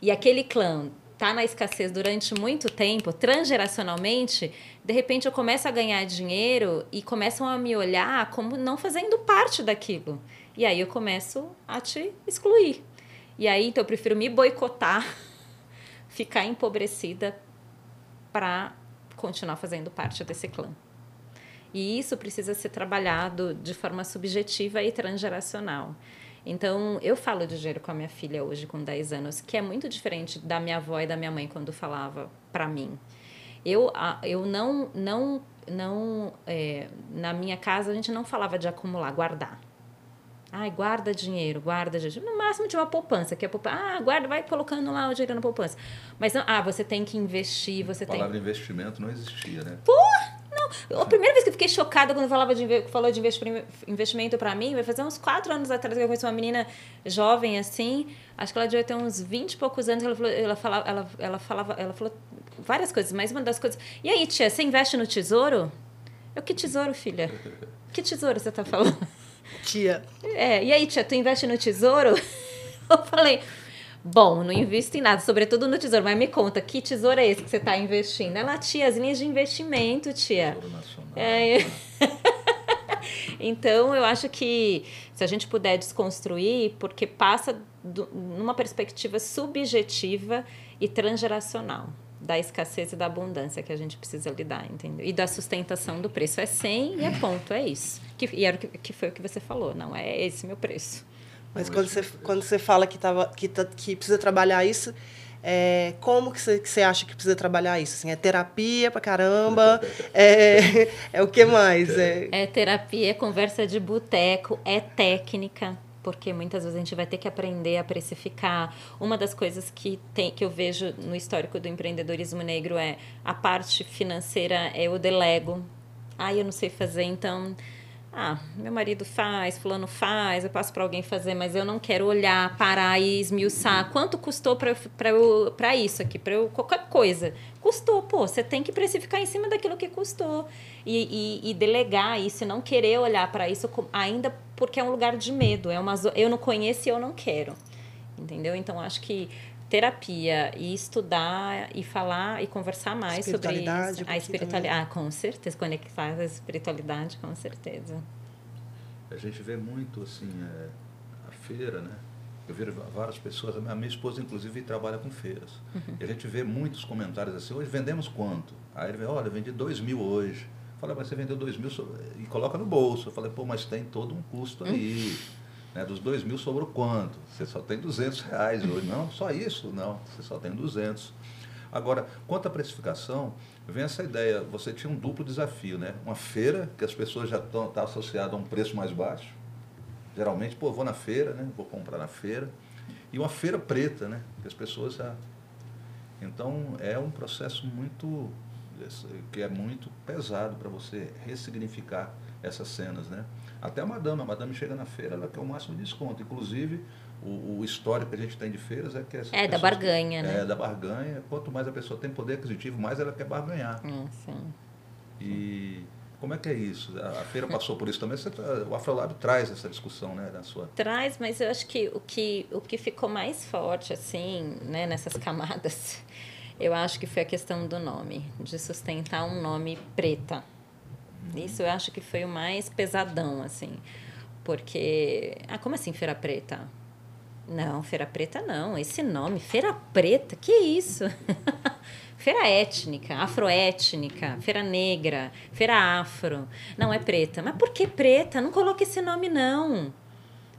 S3: e aquele clã está na escassez durante muito tempo, transgeracionalmente, de repente eu começo a ganhar dinheiro e começam a me olhar como não fazendo parte daquilo. E aí eu começo a te excluir. E aí, então, eu prefiro me boicotar, ficar empobrecida para continuar fazendo parte desse clã. E isso precisa ser trabalhado de forma subjetiva e transgeracional. Então, eu falo de dinheiro com a minha filha hoje, com 10 anos, que é muito diferente da minha avó e da minha mãe quando falava para mim. Eu, eu não, não, não é, na minha casa a gente não falava de acumular, guardar. Ai, guarda dinheiro, guarda dinheiro. No máximo de uma poupança, que é poupança. Ah, guarda, vai colocando lá o dinheiro na poupança. Mas não, ah, você tem que investir, você
S1: a
S3: tem.
S1: A palavra investimento não existia, né?
S3: Porra! Não, a primeira vez que eu fiquei chocada quando falava de, falou de investimento para mim, vai fazer uns quatro anos atrás que eu conheci uma menina jovem assim, acho que ela devia ter uns 20 e poucos anos, ela, falou, ela, falava, ela, ela falava, ela falou várias coisas, mas uma das coisas. E aí, tia, você investe no tesouro? Eu, que tesouro, filha? Que tesouro você tá falando?
S2: Tia.
S3: É, e aí, tia, tu investe no tesouro? Eu falei, bom, não invisto em nada, sobretudo no tesouro, mas me conta, que tesouro é esse que você está investindo? Ela, tia, as linhas de investimento, tia. Tesouro Nacional. É. então, eu acho que se a gente puder desconstruir, porque passa do, numa perspectiva subjetiva e transgeracional da escassez e da abundância que a gente precisa lidar, entendeu? E da sustentação do preço. É 100 e é ponto, é isso. Que, e era o que, que foi o que você falou, não é esse meu preço.
S2: Mas quando você, quando você fala que, tava, que, tá, que precisa trabalhar isso, é, como que você, que você acha que precisa trabalhar isso? Assim, é terapia pra caramba? é, é o que mais?
S3: É... é terapia, é conversa de boteco, é técnica porque muitas vezes a gente vai ter que aprender a precificar. Uma das coisas que, tem, que eu vejo no histórico do empreendedorismo negro é a parte financeira é o delego. Ah, eu não sei fazer, então ah, meu marido faz, fulano faz, eu passo para alguém fazer, mas eu não quero olhar, parar e esmiuçar. Quanto custou para isso aqui, para qualquer coisa? Custou, pô, você tem que precificar em cima daquilo que custou. E, e, e delegar isso, e não querer olhar para isso ainda porque é um lugar de medo. É uma, eu não conheço e eu não quero. Entendeu? Então, acho que terapia e estudar e falar e conversar mais sobre isso. A espiritualidade. Ah, com certeza. Conectar a espiritualidade, com certeza.
S1: A gente vê muito, assim, é, a feira, né? Eu vejo várias pessoas, a minha esposa, inclusive, trabalha com feiras. Uhum. E a gente vê muitos comentários assim, hoje vendemos quanto? Aí ele vê, olha, vendi dois mil hoje. Fala, mas você vendeu dois mil e coloca no bolso. Eu falei, pô, mas tem todo um custo aí. Uhum. Né? Dos dois mil sobrou quanto? Você só tem 200 reais hoje. Não, só isso? Não, você só tem 200. Agora, quanto à precificação, vem essa ideia, você tinha um duplo desafio, né? Uma feira, que as pessoas já estão tá associadas a um preço mais baixo. Geralmente, pô, vou na feira, né? Vou comprar na feira. E uma feira preta, né? Que as pessoas já... Então, é um processo muito... que é muito pesado para você ressignificar essas cenas, né? Até a madame, a madame chega na feira, ela quer o máximo de desconto. Inclusive, o, o, histórico que a gente tem de feiras é que essa
S3: É, da barganha,
S1: né?
S3: É,
S1: da barganha. Quanto mais a pessoa tem poder aquisitivo, mais ela quer barganhar.
S3: É, sim.
S1: E como é que é isso? A, a feira passou por isso também. Você, o Afrolab traz essa discussão, né, na sua...
S3: Traz, mas eu acho que o que, o que ficou mais forte, assim, né, nessas camadas, eu acho que foi a questão do nome, de sustentar um nome preta. Uhum. Isso eu acho que foi o mais pesadão, assim. Porque... Ah, como assim Feira Preta? Não, Feira Preta não. Esse nome, Feira Preta, que isso? feira étnica, afroétnica, feira negra, feira afro. Não é preta. Mas por que preta? Não coloque esse nome, não.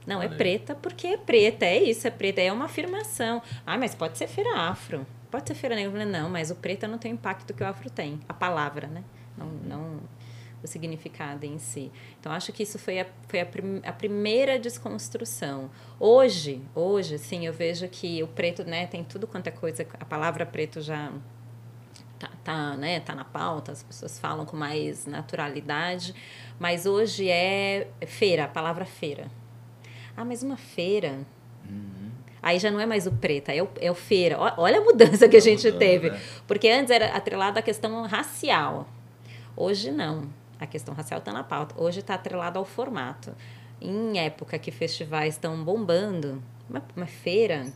S3: Não, é preta porque é preta. É isso, é preta. É uma afirmação. Ah, mas pode ser feira afro. Pode ser feira negra. Não, mas o preta não tem o impacto que o afro tem. A palavra, né? Não, não o significado em si. Então, acho que isso foi a, foi a, prim, a primeira desconstrução. Hoje, hoje, sim, eu vejo que o preto, né, tem tudo quanto é coisa, a palavra preto já tá, tá, né, tá na pauta, as pessoas falam com mais naturalidade, mas hoje é feira, a palavra feira. Ah, mas uma feira... Uhum. Aí já não é mais o preto, é o, é o feira. Olha a mudança que a gente mudando, teve. Né? Porque antes era atrelada a questão racial. Hoje não a questão racial está na pauta. Hoje está atrelado ao formato. Em época que festivais estão bombando, uma, uma feira,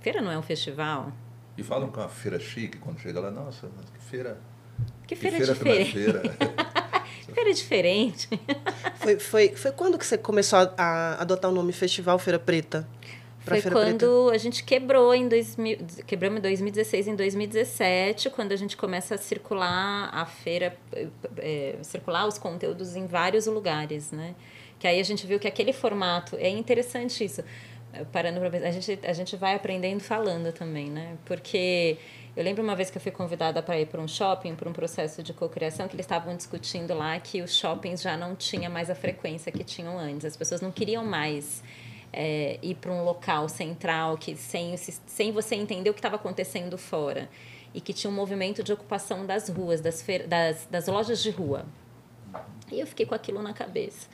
S3: feira não é um festival?
S1: E falam com a feira chique, quando chega lá, nossa, que feira...
S3: Que feira, que feira diferente. Feira. feira diferente.
S2: foi, foi, foi quando que você começou a, a adotar o nome Festival Feira Preta?
S3: Foi quando
S2: Preta.
S3: a gente quebrou em 2000, quebramos em 2016, em 2017, quando a gente começa a circular a feira, é, circular os conteúdos em vários lugares, né? Que aí a gente viu que aquele formato é interessante isso. Parando para a gente a gente vai aprendendo falando também, né? Porque eu lembro uma vez que eu fui convidada para ir para um shopping, para um processo de cocriação, que eles estavam discutindo lá que os shoppings já não tinham mais a frequência que tinham antes. As pessoas não queriam mais é, ir para um local central que sem, sem você entender o que estava acontecendo fora e que tinha um movimento de ocupação das ruas, das, das, das lojas de rua. E eu fiquei com aquilo na cabeça.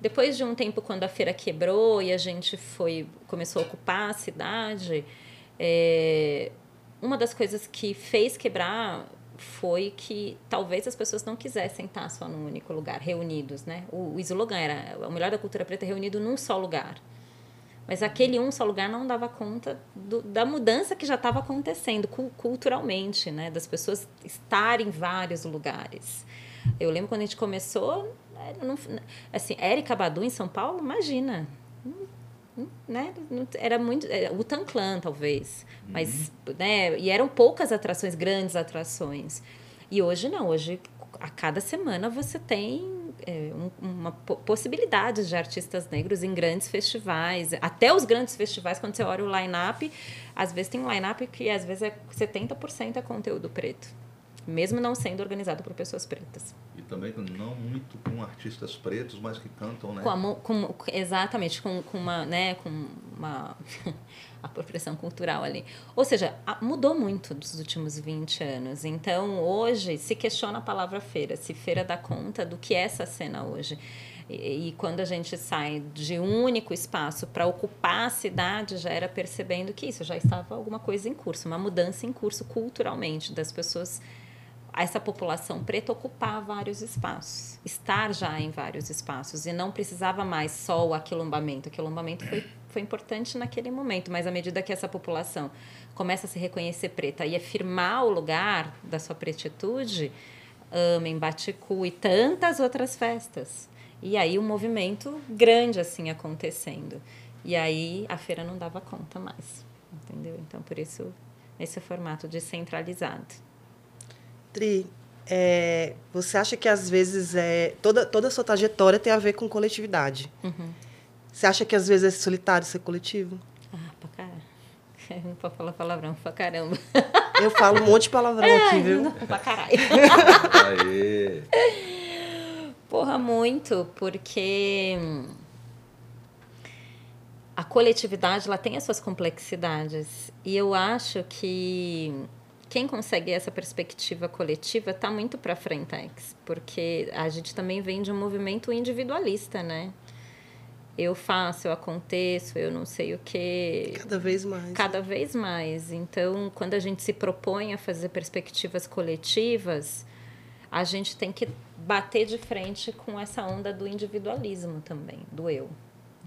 S3: Depois de um tempo, quando a feira quebrou e a gente foi começou a ocupar a cidade, é, uma das coisas que fez quebrar foi que talvez as pessoas não quisessem estar só num único lugar, reunidos, né? O, o slogan era o melhor da cultura preta reunido num só lugar. Mas aquele um só lugar não dava conta do, da mudança que já estava acontecendo culturalmente, né? Das pessoas estarem em vários lugares. Eu lembro quando a gente começou, não, assim, Érica Badu em São Paulo, imagina, né? Era muito, o Tanclan talvez, mas, uhum. né? E eram poucas atrações, grandes atrações. E hoje não, hoje a cada semana você tem é, um, uma possibilidade de artistas negros em grandes festivais. Até os grandes festivais, quando você olha o line-up, às vezes tem um line-up que às vezes é 70% é conteúdo preto. Mesmo não sendo organizado por pessoas pretas.
S1: E também não muito com artistas pretos, mas que cantam, né?
S3: Com, a, com exatamente, com, com uma, né, com uma apropriação cultural ali. Ou seja, mudou muito dos últimos 20 anos. Então, hoje, se questiona a palavra feira, se feira dá conta do que é essa cena hoje. E, e quando a gente sai de um único espaço para ocupar a cidade, já era percebendo que isso já estava alguma coisa em curso, uma mudança em curso culturalmente das pessoas essa população preta ocupar vários espaços, estar já em vários espaços e não precisava mais só o aquilombamento. O aquilombamento foi, foi importante naquele momento, mas à medida que essa população começa a se reconhecer preta e afirmar o lugar da sua pretitude, Amém, Baticu e tantas outras festas. E aí um movimento grande assim acontecendo. E aí a feira não dava conta mais, entendeu? Então por isso esse formato descentralizado.
S2: Tri, é, você acha que às vezes é, toda, toda a sua trajetória tem a ver com coletividade? Uhum. Você acha que às vezes é solitário ser coletivo?
S3: Ah, pra caramba. Não pode falar palavrão, pra caramba.
S2: Eu falo um monte de palavrão
S3: É,
S2: aqui, viu?
S3: não, pra caralho.
S1: Aê.
S3: Porra, muito, porque a coletividade ela tem as suas complexidades e eu acho que quem consegue essa perspectiva coletiva está muito para frente, porque a gente também vem de um movimento individualista, né? Eu faço, eu aconteço, eu não sei o que.
S2: Cada vez mais.
S3: Cada vez mais. Então, quando a gente se propõe a fazer perspectivas coletivas, a gente tem que bater de frente com essa onda do individualismo também, do eu.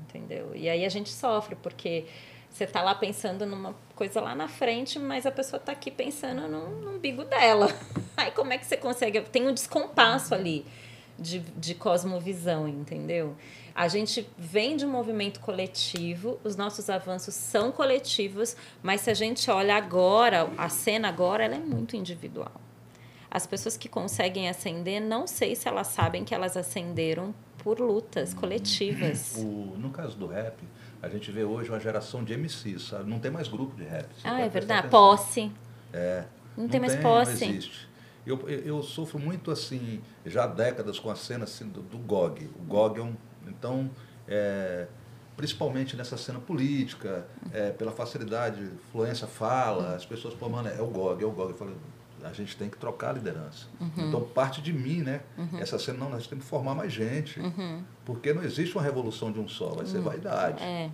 S3: Entendeu? E aí a gente sofre, porque você tá lá pensando numa coisa lá na frente, mas a pessoa tá aqui pensando no, no umbigo dela. Aí como é que você consegue? Tem um descompasso ali de, de cosmovisão, entendeu? A gente vem de um movimento coletivo, os nossos avanços são coletivos, mas se a gente olha agora, a cena agora, ela é muito individual. As pessoas que conseguem ascender, não sei se elas sabem que elas ascenderam por lutas coletivas.
S1: O, no caso do rap, a gente vê hoje uma geração de MCs, sabe? Não tem mais grupo de rap.
S3: Ah, é verdade.
S1: atenção.
S3: Posse.
S1: É.
S3: Não tem mais posse.
S1: Não existe. Eu, eu, eu sofro muito assim, já há décadas com a cena assim, do, do GOG. O GOG é um. Então, é, principalmente nessa cena política, é, pela facilidade, fluência fala, as pessoas, pô, mano, é o GOG, é o GOG. Eu falei, a gente tem que trocar a liderança.
S3: Uhum.
S1: Então, parte de mim, né? Essa cena, não, nós temos que formar mais gente. Porque não existe uma revolução de um só, vai ser vaidade.
S3: Uhum. É.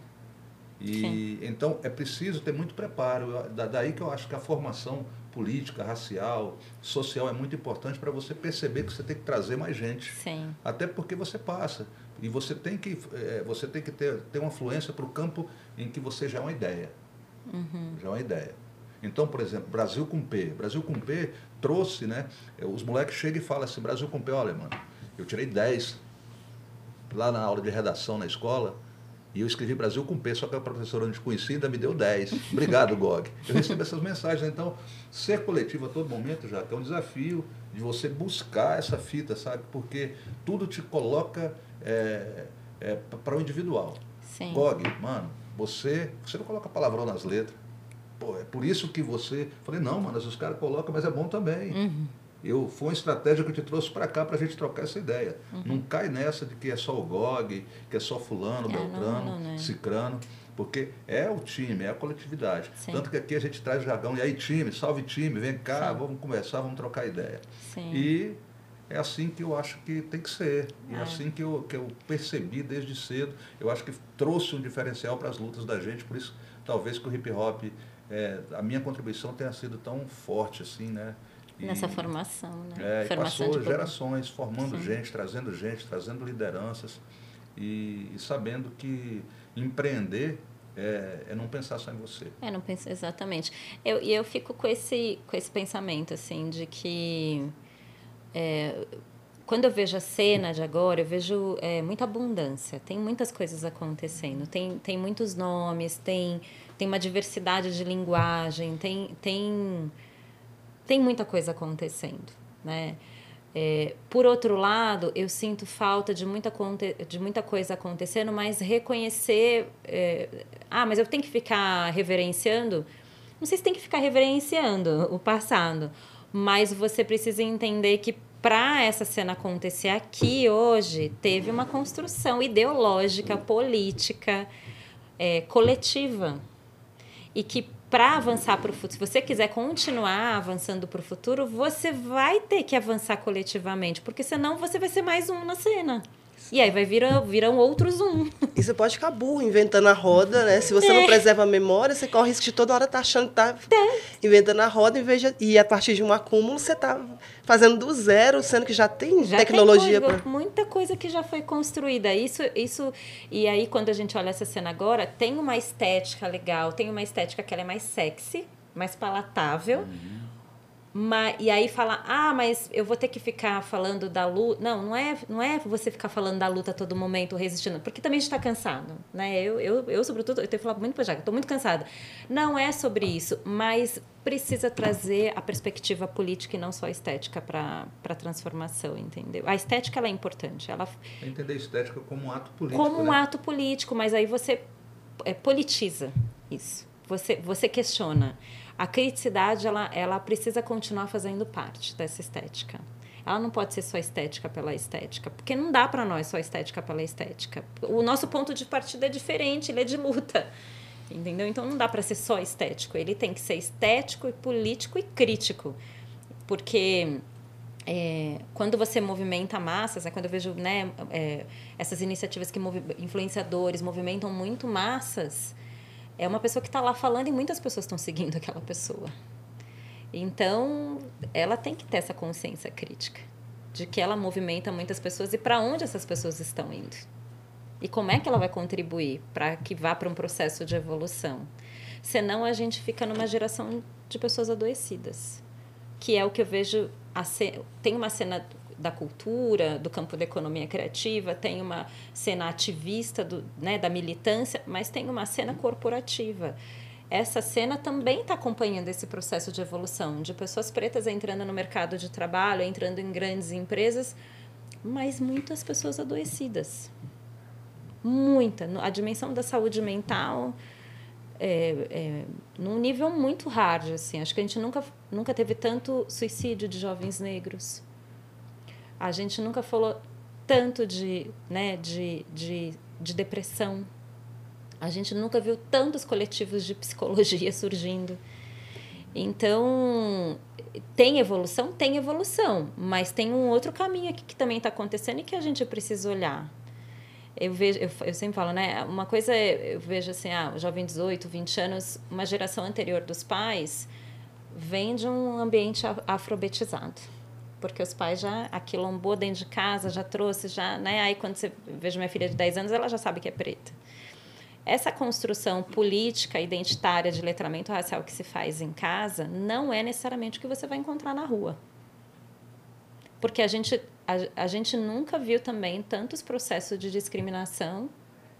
S1: E então é preciso ter muito preparo. Da- Daí que eu acho que a formação política, racial, social é muito importante para você perceber que você tem que trazer mais gente.
S3: Sim.
S1: Até porque você passa. E você tem que, eh, você tem que ter, ter uma fluência para o campo em que você já é uma ideia. Já é uma ideia. Então, por exemplo, Brasil com P. Brasil com P trouxe, né? eh, Os moleques chegam e falam assim, Brasil com P, olha, mano, eu tirei 10 lá na aula de redação na escola, e eu escrevi Brasil com P, só que a professora desconhecida me deu 10. Obrigado, Gog. Eu recebo essas mensagens. Então, ser coletivo a todo momento, já é um desafio de você buscar essa fita, sabe? Porque tudo te coloca para o individual.
S3: Sim.
S1: Gog, mano, você, você não coloca palavrão nas letras. Pô, é por isso que você. Falei, não, mano, os caras colocam, mas é bom também.
S3: Uhum.
S1: Eu, foi uma estratégia que eu te trouxe para cá para a gente trocar essa ideia. Não cai nessa de que é só o GOG, que é só fulano,
S3: É, não,
S1: beltrano,
S3: não, não é.
S1: cicrano, porque é o time, é a coletividade.
S3: Sim.
S1: Tanto que aqui a gente traz o jargão, e aí time, salve time, vem cá,
S3: Sim.
S1: vamos conversar, vamos trocar ideia.
S3: Sim.
S1: E é assim que eu acho que tem que ser. E é,
S3: É.
S1: assim que eu, que eu percebi desde cedo. Eu acho que trouxe um diferencial para as lutas da gente, por isso talvez que o hip hop, é, a minha contribuição tenha sido tão forte assim, né? E-
S3: Nessa formação, né?
S1: é,
S3: formação
S1: passou gerações formando
S3: Sim.
S1: gente, trazendo gente, trazendo lideranças e, e sabendo que empreender é, é não pensar só em você.
S3: É, não penso exatamente. Eu, e eu fico com esse, com esse pensamento, assim, de que é, quando eu vejo a cena de agora, eu vejo é, muita abundância. Tem muitas coisas acontecendo. Tem, tem muitos nomes, tem, tem uma diversidade de linguagem, tem, tem, tem muita coisa acontecendo, né? É, por outro lado, eu sinto falta de muita, de muita coisa acontecendo, mas reconhecer. é, ah, mas eu tenho que ficar reverenciando? Não sei se tem que ficar reverenciando o passado, mas você precisa entender que para essa cena acontecer aqui hoje, teve uma construção ideológica, política, é, coletiva e que para avançar para o futuro, se você quiser continuar avançando para o futuro, você vai ter que avançar coletivamente, porque senão você vai ser mais um na cena. E aí vai virar, viram outros um.
S2: E você pode ficar burro inventando a roda, né? Se você
S3: É.
S2: não preserva a memória, você corre o risco de toda hora estar achando que tá inventando a roda, em vez de, e a partir de um acúmulo você está fazendo do zero, sendo que já tem
S3: Já
S2: tecnologia
S3: tem coisa, muita coisa que já foi construída. Isso, isso e aí quando a gente olha essa cena agora, tem uma estética legal, tem uma estética que ela é mais sexy, mais palatável. Mas, e aí fala, ah, mas eu vou ter que ficar falando da luta. Não, não é, não é você ficar falando da luta a todo momento, resistindo, porque também a gente está cansado, né? Eu, eu, eu, sobretudo, eu tenho falar muito pra Jaca, estou muito cansada. Não é sobre isso, mas precisa trazer a perspectiva política e não só a estética para a transformação, entendeu? A estética ela é importante, ela
S1: É entender a estética como um ato político.
S3: como um
S1: né?
S3: ato político, mas aí você é, politiza isso. você, você questiona. A criticidade, ela, ela precisa continuar fazendo parte dessa estética. Ela não pode ser só estética pela estética, porque não dá para nós só estética pela estética. O nosso ponto de partida é diferente, ele é de luta. Entendeu? Então não dá para ser só estético, ele tem que ser estético e político e crítico. Porque é, quando você movimenta massas, é quando eu vejo né, é, essas iniciativas que movi influenciadores movimentam muito massas, é uma pessoa que está lá falando e muitas pessoas estão seguindo aquela pessoa. Então, ela tem que ter essa consciência crítica de que ela movimenta muitas pessoas e para onde essas pessoas estão indo. E como é que ela vai contribuir para que vá para um processo de evolução? Senão a gente fica numa geração de pessoas adoecidas, que é o que eu vejo. Tem uma cena da cultura, do campo da economia criativa, tem uma cena ativista do, né, da militância, mas tem uma cena corporativa essa cena também está acompanhando esse processo de evolução, de pessoas pretas entrando no mercado de trabalho, entrando em grandes empresas, mas muitas pessoas adoecidas. Muita. A dimensão da saúde mental é, é, num nível muito hard. Assim. Acho que a gente nunca, nunca teve tanto suicídio de jovens negros. A gente nunca falou tanto de, né, de, de, de depressão a gente nunca viu tantos coletivos de psicologia surgindo. Então, tem evolução? Tem evolução, mas tem um outro caminho aqui que também está acontecendo e que a gente precisa olhar. Eu vejo, eu, eu sempre falo, né? Uma coisa é, eu vejo assim, ah, jovem 18, 20 anos, uma geração anterior dos pais vem de um ambiente afrobetizado. Porque os pais já aquilombou dentro de casa, já trouxe, já, né? Aí quando você vejo minha filha de 10 anos, ela já sabe que é preta essa construção política identitária de letramento racial que se faz em casa não é necessariamente o que você vai encontrar na rua. Porque a gente, a, a gente nunca viu também tantos processos de discriminação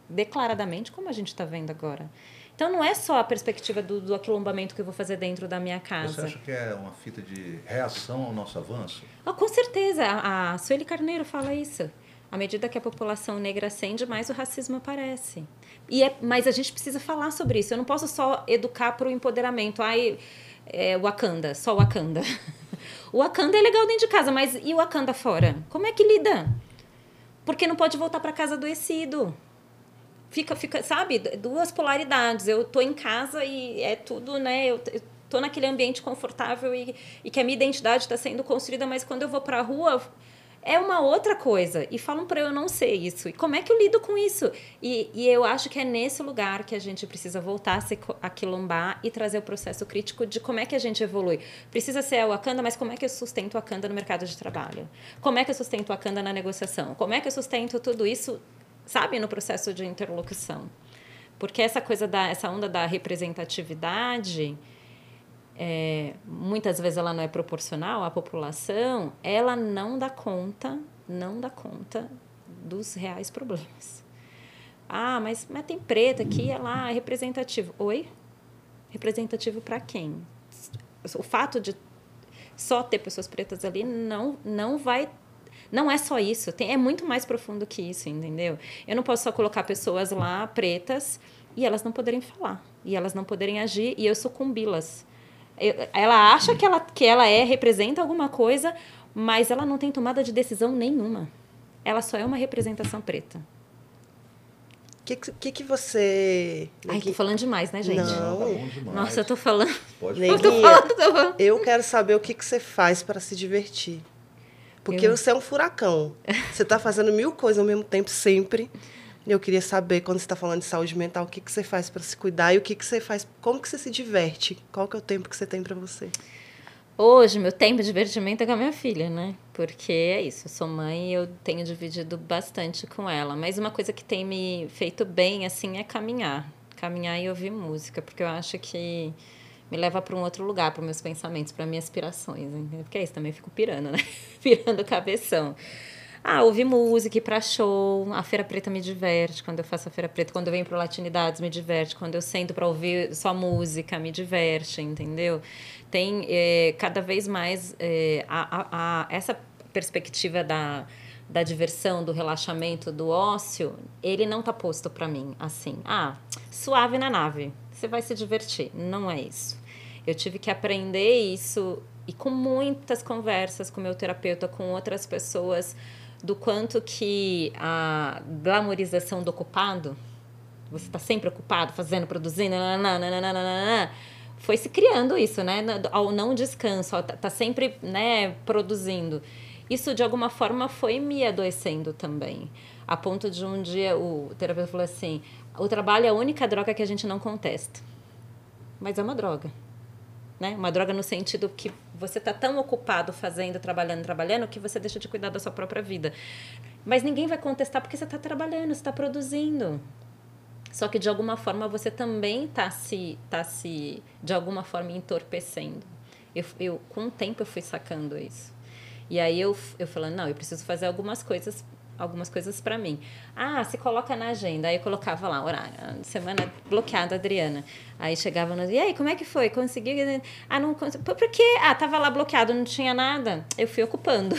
S3: declaradamente como a gente está vendo agora. Então não é só a perspectiva do, do aquilombamento que eu vou fazer dentro da minha casa.
S1: Você acha que é uma fita de reação ao nosso avanço?
S3: Ah, com certeza. A, a Sueli Carneiro fala isso. À medida que a população negra ascende, mais o racismo aparece. E é, mas a gente precisa falar sobre isso. Eu não posso só educar para o empoderamento. Ai, é, Wakanda, só Wakanda. o Wakanda é legal dentro de casa, mas e o Wakanda fora? Como é que lida? Porque não pode voltar para casa adoecido. Fica, fica, sabe? Duas polaridades. Eu tô em casa e é tudo, né? Eu, eu tô naquele ambiente confortável e, e que a minha identidade está sendo construída, mas quando eu vou para a rua é uma outra coisa. E falam para eu não ser isso. E como é que eu lido com isso? E, e eu acho que é nesse lugar que a gente precisa voltar a se aquilombar e trazer o processo crítico de como é que a gente evolui. Precisa ser a Wakanda, mas como é que eu sustento a Wakanda no mercado de trabalho? Como é que eu sustento a Wakanda na negociação? Como é que eu sustento tudo isso, sabe, no processo de interlocução? Porque essa coisa da essa onda da representatividade é, muitas vezes ela não é proporcional à população, ela não dá conta, não dá conta dos reais problemas. Ah, mas, mas tem preta aqui, é lá, é representativo. Oi? Representativo para quem? O fato de só ter pessoas pretas ali não, não vai não é só isso, tem, é muito mais profundo que isso, entendeu? Eu não posso só colocar pessoas lá pretas e elas não poderem falar, e elas não poderem agir, e eu sucumbi-las ela acha que ela, que ela é, representa alguma coisa, mas ela não tem tomada de decisão nenhuma. Ela só é uma representação preta.
S2: O que, que, que você.
S3: Ai, tô falando demais, né, gente?
S2: Não.
S1: Tá bom demais.
S3: Nossa, eu tô falando.
S1: Pode
S3: Eu tô falando, tô falando.
S2: eu quero saber o que, que você faz para se divertir. Porque
S3: Eu-
S2: você é um furacão. Você está fazendo mil coisas ao mesmo tempo, sempre. Eu queria saber, quando você está falando de saúde mental, o que, que você faz para se cuidar e o que, que você faz, como que você se diverte? Qual que é o tempo que você tem para você?
S3: Hoje, meu tempo de divertimento é com a minha filha, né? Porque é isso, eu sou mãe e eu tenho dividido bastante com ela. Mas uma coisa que tem me feito bem, assim, é caminhar. Caminhar e ouvir música, porque eu acho que me leva para um outro lugar, para meus pensamentos, para minhas aspirações. Entendeu? Porque é isso, também fico pirando, né? pirando cabeção. Ah, ouvir música, ir pra show. A Feira Preta me diverte quando eu faço a Feira Preta. Quando eu venho pro Latinidades, me diverte. Quando eu sento para ouvir só música, me diverte, entendeu? Tem eh, cada vez mais eh, a, a, a- essa perspectiva da, da diversão, do relaxamento, do ócio, ele não tá posto para mim assim. Ah, suave na nave, você vai se divertir. Não é isso. Eu tive que aprender isso e com muitas conversas com meu terapeuta, com outras pessoas, do quanto que a glamorização do ocupado, você está sempre ocupado, fazendo, produzindo, nananana, foi se criando isso, né? Ao não descanso, tá, tá sempre, né, produzindo isso de alguma forma foi me adoecendo também. A ponto de um dia o terapeuta falou assim: o trabalho é a única droga que a gente não contesta. Mas é uma droga. Né? Uma droga no sentido que você está tão ocupado fazendo, trabalhando, trabalhando, que você deixa de cuidar da sua própria vida. Mas ninguém vai contestar porque você está trabalhando, você está produzindo. Só que de alguma forma você também está se, tá se, de alguma forma, entorpecendo. Eu, eu, com o tempo eu fui sacando isso. E aí eu, eu falando, não, eu preciso fazer algumas coisas algumas coisas para mim. Ah, se coloca na agenda. Aí eu colocava lá, horário, semana bloqueada, Adriana. Aí chegava no. E aí, como é que foi? Consegui? Ah, não consegui. Por quê? Ah, tava lá bloqueado, não tinha nada. Eu fui ocupando.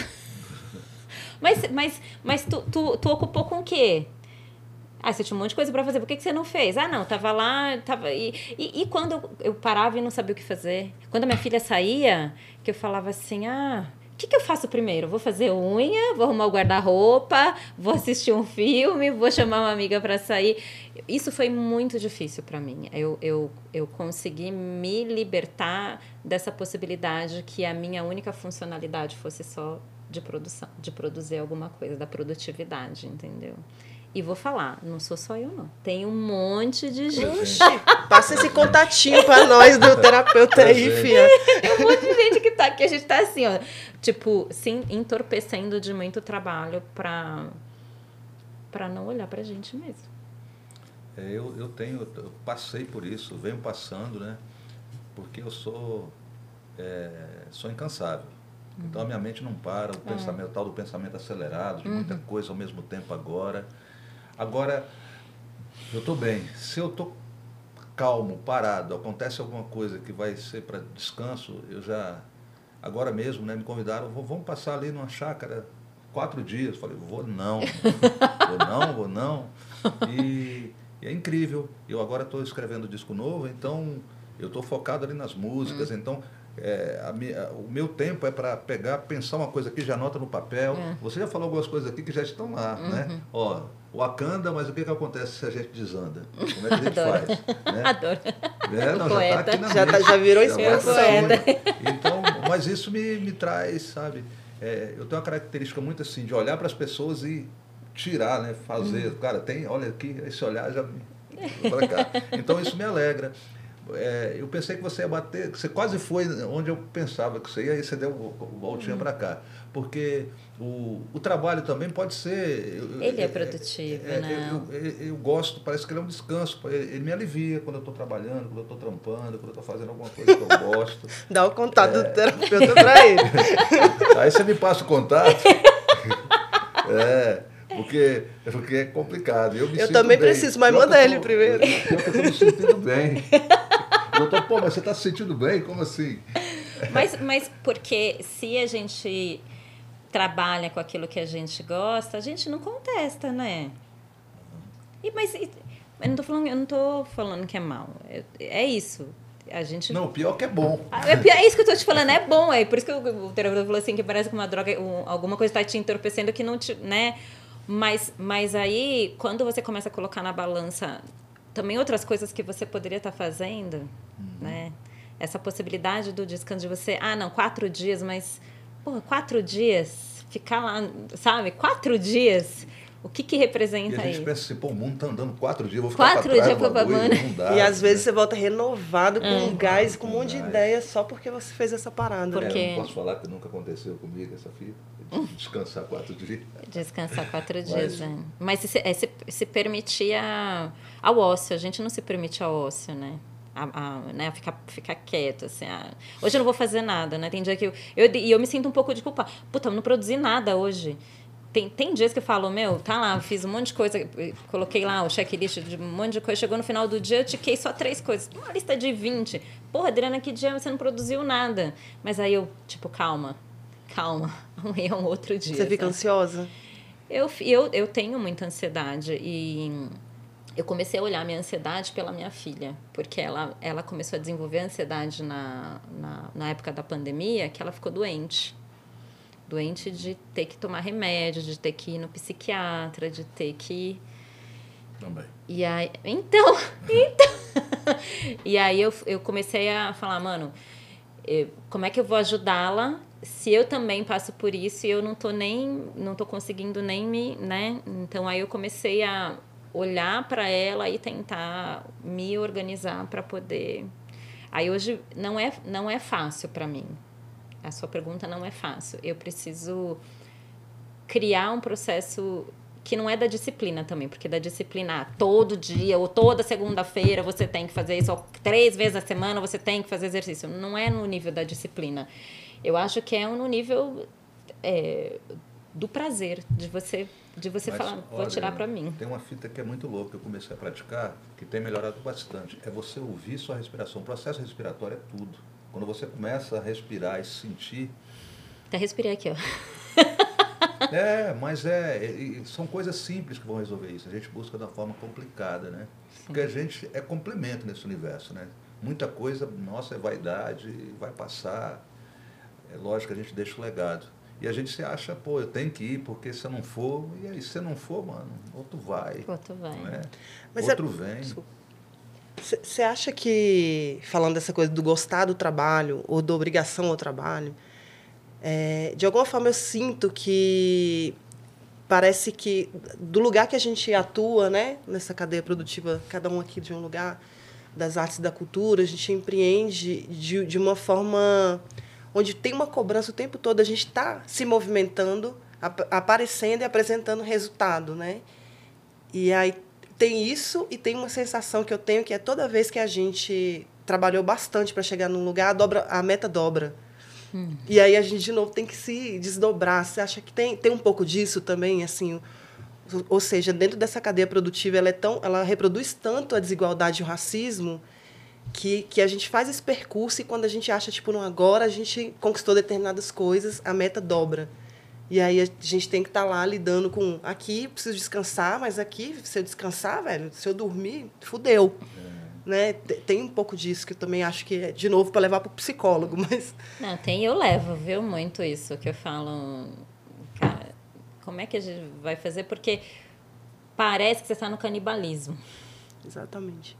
S3: mas mas, mas tu, tu, tu ocupou com o quê? Ah, você tinha um monte de coisa para fazer, por que, que você não fez? Ah, não, tava lá, tava. E, e, e quando eu, eu parava e não sabia o que fazer? Quando a minha filha saía, que eu falava assim, ah o que, que eu faço primeiro? Vou fazer unha, vou arrumar o guarda-roupa, vou assistir um filme, vou chamar uma amiga para sair. Isso foi muito difícil para mim. Eu, eu, eu consegui me libertar dessa possibilidade que a minha única funcionalidade fosse só de produção, de produzir alguma coisa, da produtividade, entendeu? E vou falar, não sou só eu, não. Tem um monte de gente.
S2: passa esse contatinho pra nós do terapeuta aí, filha.
S3: Tem um monte de gente que tá aqui. A gente tá assim, ó. Tipo, sim, entorpecendo de muito trabalho pra, pra não olhar pra gente mesmo.
S1: É, eu, eu tenho, eu passei por isso, venho passando, né? Porque eu sou, é, sou incansável. Uhum. Então a minha mente não para, o é. pensamento, tal do pensamento acelerado, de muita uhum. coisa ao mesmo tempo agora. Agora, eu estou bem. Se eu estou calmo, parado, acontece alguma coisa que vai ser para descanso, eu já. Agora mesmo, né, me convidaram, vamos passar ali numa chácara quatro dias. Falei, vou não, vou não, vou não. E, e é incrível. Eu agora estou escrevendo disco novo, então eu estou focado ali nas músicas, hum. então é, a minha, o meu tempo é para pegar, pensar uma coisa aqui, já anota no papel. É. Você já falou algumas coisas aqui que já estão lá, né? uhum. né? Ó, Wakanda, mas o que, que acontece se a gente desanda? Como é que a gente
S3: Adoro.
S1: faz?
S3: Né? Adoro.
S1: É, não, já está aqui na
S2: já, tá, já virou expressão.
S1: Então, mas isso me, me traz, sabe? É, eu tenho uma característica muito assim, de olhar para as pessoas e tirar, né? Fazer. Hum. Cara, tem, olha aqui, esse olhar já me. Então isso me alegra. É, eu pensei que você ia bater, que você quase foi onde eu pensava que você ia, e você deu o voltinha hum. para cá. Porque o, o trabalho também pode ser.
S3: Ele é, é produtivo, é,
S1: né? Eu, eu, eu, gosto, parece que ele é um descanso. Ele, me alivia quando eu estou trabalhando, quando eu estou trampando, quando eu estou fazendo alguma coisa que eu gosto.
S2: Dá o contato é. do terapeuta para ele.
S1: Aí você me passa o contato. é. Porque, porque é complicado. Eu,
S2: eu também
S1: bem.
S2: preciso, mas manda ele primeiro. Eu
S1: estou me sentindo bem. Tô, pô, mas você está se sentindo bem? Como assim?
S3: Mas, mas porque se a gente trabalha com aquilo que a gente gosta, a gente não contesta, né? E, mas eu não tô falando, eu não tô falando que é mal. É, é isso. A gente...
S1: Não, pior que é bom.
S3: Ah, é, é isso que eu tô te falando, é bom. É por isso que o terapeuta falou assim, que parece que uma droga, um, alguma coisa está te entorpecendo que não te, né? Mas, mas aí, quando você começa a colocar na balança também outras coisas que você poderia estar tá fazendo, uhum. né? Essa possibilidade do descanso de você, ah, não, quatro dias, mas Pô, quatro dias, ficar lá, sabe? Quatro dias. O que que representa
S1: isso? E a gente
S3: isso?
S1: pensa assim, pô, o mundo tá andando quatro dias, vou ficar quatro pra trás, dias pra
S2: bagulho, E às vezes né? você volta renovado, com um gás, com um monte de ideia, só porque você fez essa parada.
S3: Porque...
S1: É, não posso falar que nunca aconteceu comigo essa fita. Descansar quatro dias.
S3: Descansar quatro dias, Mas, é. Mas se, é, se, se permitir ao ócio, a gente não se permite ao ócio, né? a, a, né, ficar, ficar quieto, assim. A... Hoje eu não vou fazer nada, né? Tem dia que eu, eu... E eu me sinto um pouco de culpa. Puta, eu não produzi nada hoje. Tem, tem dias que eu falo, meu, tá lá, fiz um monte de coisa, coloquei lá o checklist de um monte de coisa, chegou no final do dia, eu tiquei só três coisas. Uma lista de 20. Porra, Adriana, que dia você não produziu nada? Mas aí eu, tipo, calma, calma. Amanhã é um outro dia.
S2: Você fica ansiosa?
S3: Eu, eu, eu tenho muita ansiedade e eu comecei a olhar minha ansiedade pela minha filha, porque ela, ela começou a desenvolver ansiedade na, na, na época da pandemia, que ela ficou doente. Doente de ter que tomar remédio, de ter que ir no psiquiatra, de ter que.
S1: Também.
S3: E aí. Então! então e aí eu, eu comecei a falar, mano, eu, como é que eu vou ajudá-la se eu também passo por isso e eu não tô nem. não tô conseguindo nem me. né? Então aí eu comecei a olhar para ela e tentar me organizar para poder. Aí hoje não é não é fácil para mim. A sua pergunta não é fácil. Eu preciso criar um processo que não é da disciplina também, porque da disciplina ah, todo dia ou toda segunda-feira você tem que fazer isso, ou três vezes a semana você tem que fazer exercício. Não é no nível da disciplina. Eu acho que é no nível é, do prazer, de você de você Mas, falar, vou olha, tirar para mim.
S1: Tem uma fita que é muito louca que eu comecei a praticar, que tem melhorado bastante. É você ouvir sua respiração. O processo respiratório é tudo. Quando você começa a respirar e sentir.
S3: Até respirei aqui, ó.
S1: É, mas é, são coisas simples que vão resolver isso. A gente busca da forma complicada, né? Sim. Porque a gente é complemento nesse universo, né? Muita coisa, nossa, é vaidade, vai passar. É lógico que a gente deixa o legado. E a gente se acha, pô, eu tenho que ir, porque se eu não for, e aí se eu não for, mano, outro vai.
S3: Outro vai.
S1: Né? Mas outro é, vem.
S2: Você acha que, falando dessa coisa do gostar do trabalho ou da obrigação ao trabalho, é, de alguma forma eu sinto que parece que do lugar que a gente atua, né, nessa cadeia produtiva, cada um aqui de um lugar, das artes e da cultura, a gente empreende de, de uma forma onde tem uma cobrança o tempo todo, a gente está se movimentando, ap aparecendo e apresentando resultado, né? E aí tem isso e tem uma sensação que eu tenho que é toda vez que a gente trabalhou bastante para chegar num lugar, a, dobra, a meta dobra. Hum. E aí a gente de novo tem que se desdobrar. Você acha que tem, tem um pouco disso também, assim? Ou seja, dentro dessa cadeia produtiva, ela é tão, ela reproduz tanto a desigualdade e o racismo que, que a gente faz esse percurso e quando a gente acha, tipo, não, agora a gente conquistou determinadas coisas, a meta dobra. E aí a gente tem que estar tá lá lidando com aqui preciso descansar, mas aqui, se eu descansar, velho, se eu dormir, fudeu. É. Né? Tem um pouco disso que eu também acho que é, de novo, para levar para o psicólogo, mas...
S3: Não, tem, eu levo, viu, muito isso, que eu falo, cara, como é que a gente vai fazer? Porque parece que você está no canibalismo.
S2: Exatamente.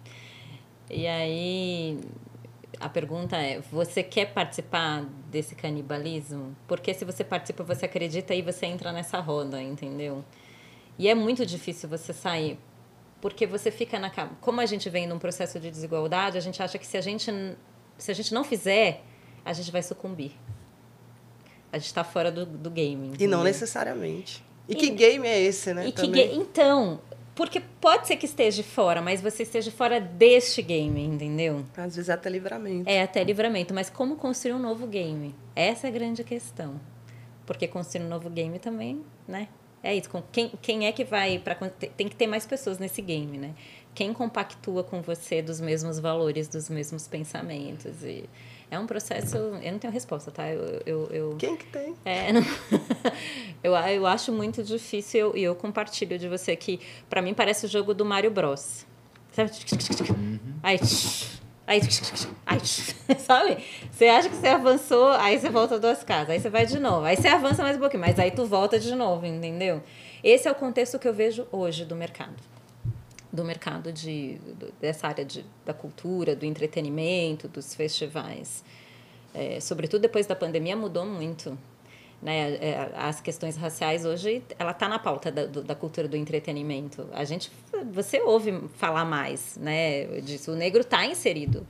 S3: E aí a pergunta é: você quer participar desse canibalismo? Porque se você participa, você acredita e você entra nessa roda, entendeu? E é muito difícil você sair, porque você fica na como a gente vem num processo de desigualdade, a gente acha que se a gente se a gente não fizer, a gente vai sucumbir. A gente está fora do, do game. Entendeu?
S2: E não necessariamente. E, e que game é esse, né?
S3: E que então, porque pode ser que esteja fora, mas você esteja fora deste game, entendeu?
S2: Às vezes é até livramento.
S3: É até livramento, mas como construir um novo game? Essa é a grande questão. Porque construir um novo game também, né? É isso. Quem, quem é que vai para tem que ter mais pessoas nesse game, né? Quem compactua com você dos mesmos valores, dos mesmos pensamentos e é um processo. Eu não tenho resposta, tá? Eu, eu, eu
S2: Quem que tem?
S3: É, não, eu, eu acho muito difícil e eu, eu, compartilho de você que, para mim, parece o jogo do Mario Bros. Sabe? Uhum. Aí. Aí, aí, sabe? Você acha que você avançou, aí você volta duas casas, aí você vai de novo, aí você avança mais um pouquinho, mas aí tu volta de novo, entendeu? Esse é o contexto que eu vejo hoje do mercado do mercado de, dessa área de, da cultura, do entretenimento, dos festivais. É, sobretudo depois da pandemia, mudou muito. Né? É, as questões raciais hoje, ela está na pauta da, da cultura do entretenimento. A gente, você ouve falar mais né, disso. O negro está inserido.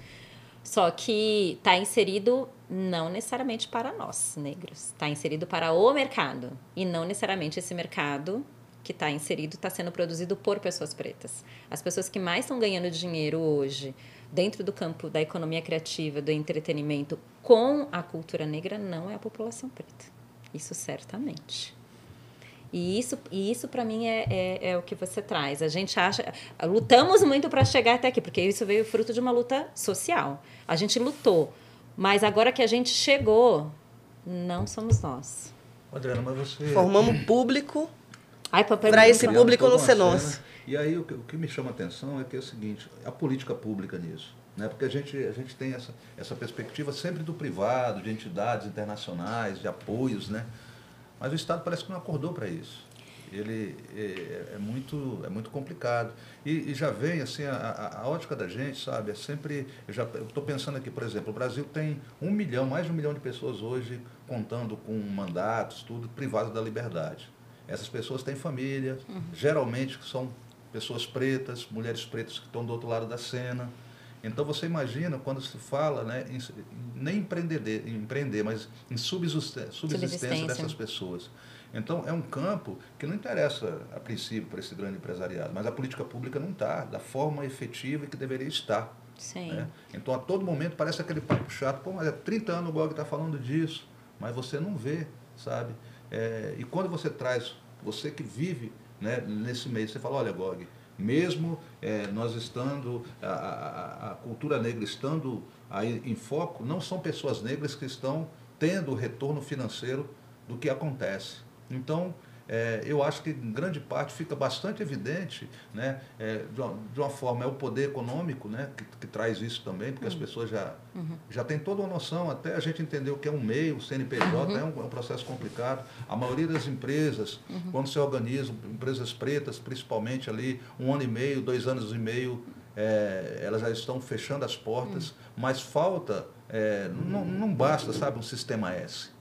S3: Só que está inserido não necessariamente para nós, negros. Está inserido para o mercado. E não necessariamente esse mercado que está inserido está sendo produzido por pessoas pretas. As pessoas que mais estão ganhando dinheiro hoje, dentro do campo da economia criativa, do entretenimento, com a cultura negra, não é a população preta. Isso certamente. E isso, e isso para mim, é, é, é, o que você traz. A gente acha. Lutamos muito para chegar até aqui, porque isso veio fruto de uma luta social. A gente lutou. Mas agora que a gente chegou, não somos nós.
S1: Adriana, mas você.
S2: Formamos público para esse público não ser nosso.
S1: E aí o que, o que me chama a atenção é que é o seguinte, a política pública nisso. Né? Porque a gente, a gente tem essa, essa perspectiva sempre do privado, de entidades internacionais, de apoios, né? mas o Estado parece que não acordou para isso. Ele é, é, muito, é muito complicado. E, e já vem, assim, a, a, ótica da gente, sabe, é sempre... Eu estou pensando aqui, por exemplo, o Brasil tem um milhão, mais de um milhão de pessoas hoje contando com mandatos, tudo, privados da liberdade. Essas pessoas têm família, uhum. geralmente são pessoas pretas, mulheres pretas que estão do outro lado da cena. Então você imagina quando se fala, né, em, nem empreender, empreender, mas em subsistência, subsistência dessas pessoas. Então é um campo que não interessa a princípio para esse grande empresariado, mas a política pública não está da forma efetiva que deveria estar.
S3: Né?
S1: Então a todo momento parece aquele papo chato, pô, mas é 30 anos o GOG está falando disso, mas você não vê, sabe? É, e quando você traz, você que vive né, nesse meio. Você fala, olha, Gog, mesmo é, nós estando, a, a, a, cultura negra estando aí em foco, não são pessoas negras que estão tendo retorno financeiro do que acontece. Então, é, eu acho que em grande parte fica bastante evidente, né, é, de, uma, de, uma, forma, é o poder econômico né, que, que traz isso também, porque uhum. as pessoas já, uhum. já têm toda uma noção, até a gente entender o que é um meio, o CNPJ uhum. é, um, é, um, processo complicado. A maioria das empresas, uhum. quando se organizam, empresas pretas, principalmente ali, um ano e meio, dois anos e meio, é, elas já estão fechando as portas, uhum. mas falta, é, não, não basta, sabe, um sistema S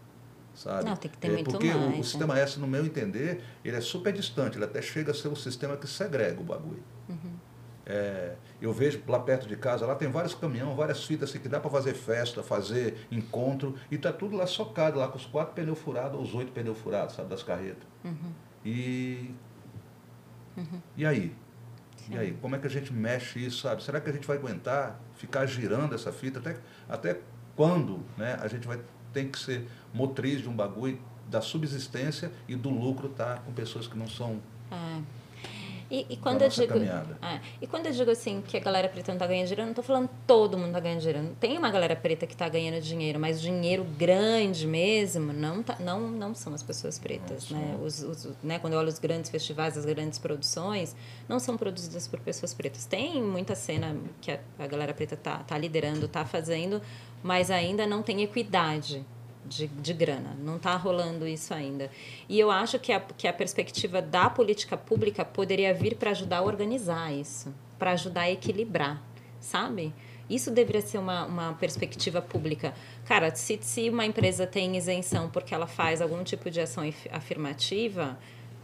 S1: sabe?
S3: Não, tem que ter é, muito
S1: porque
S3: mais.
S1: Porque o, o, sistema S, no meu entender, ele é super distante, ele até chega a ser o sistema que segrega o bagulho. Uhum. É, eu vejo lá perto de casa, lá tem vários caminhões, várias fitas assim, que dá para fazer festa, fazer encontro, e tá tudo lá socado, lá com os quatro pneus furados, ou os oito pneus furados, sabe, das carretas. Uhum. E. Uhum. E aí? Sim. E aí, como é que a gente mexe isso, sabe? Será que a gente vai aguentar ficar girando essa fita? Até, até quando né, a gente vai ter que ser motriz de um bagulho da subsistência e do lucro tá com pessoas que não são
S3: é. E, e, quando eu digo, é, e quando eu digo assim que a galera preta não está ganhando dinheiro, eu não estou falando todo mundo está ganhando dinheiro. Tem uma galera preta que está ganhando dinheiro, mas dinheiro grande mesmo não, tá, não, não são as pessoas pretas. Né? Os, os, né? Quando eu olho os grandes festivais, as grandes produções, não são produzidas por pessoas pretas. Tem muita cena que a, a galera preta está tá liderando, está fazendo, mas ainda não tem equidade de, de grana. Não está rolando isso ainda. E eu acho que a, que a perspectiva da política pública poderia vir para ajudar a organizar isso, para ajudar a equilibrar, sabe? Isso deveria ser uma, uma perspectiva pública. Cara, se, se uma empresa tem isenção porque ela faz algum tipo de ação afirmativa,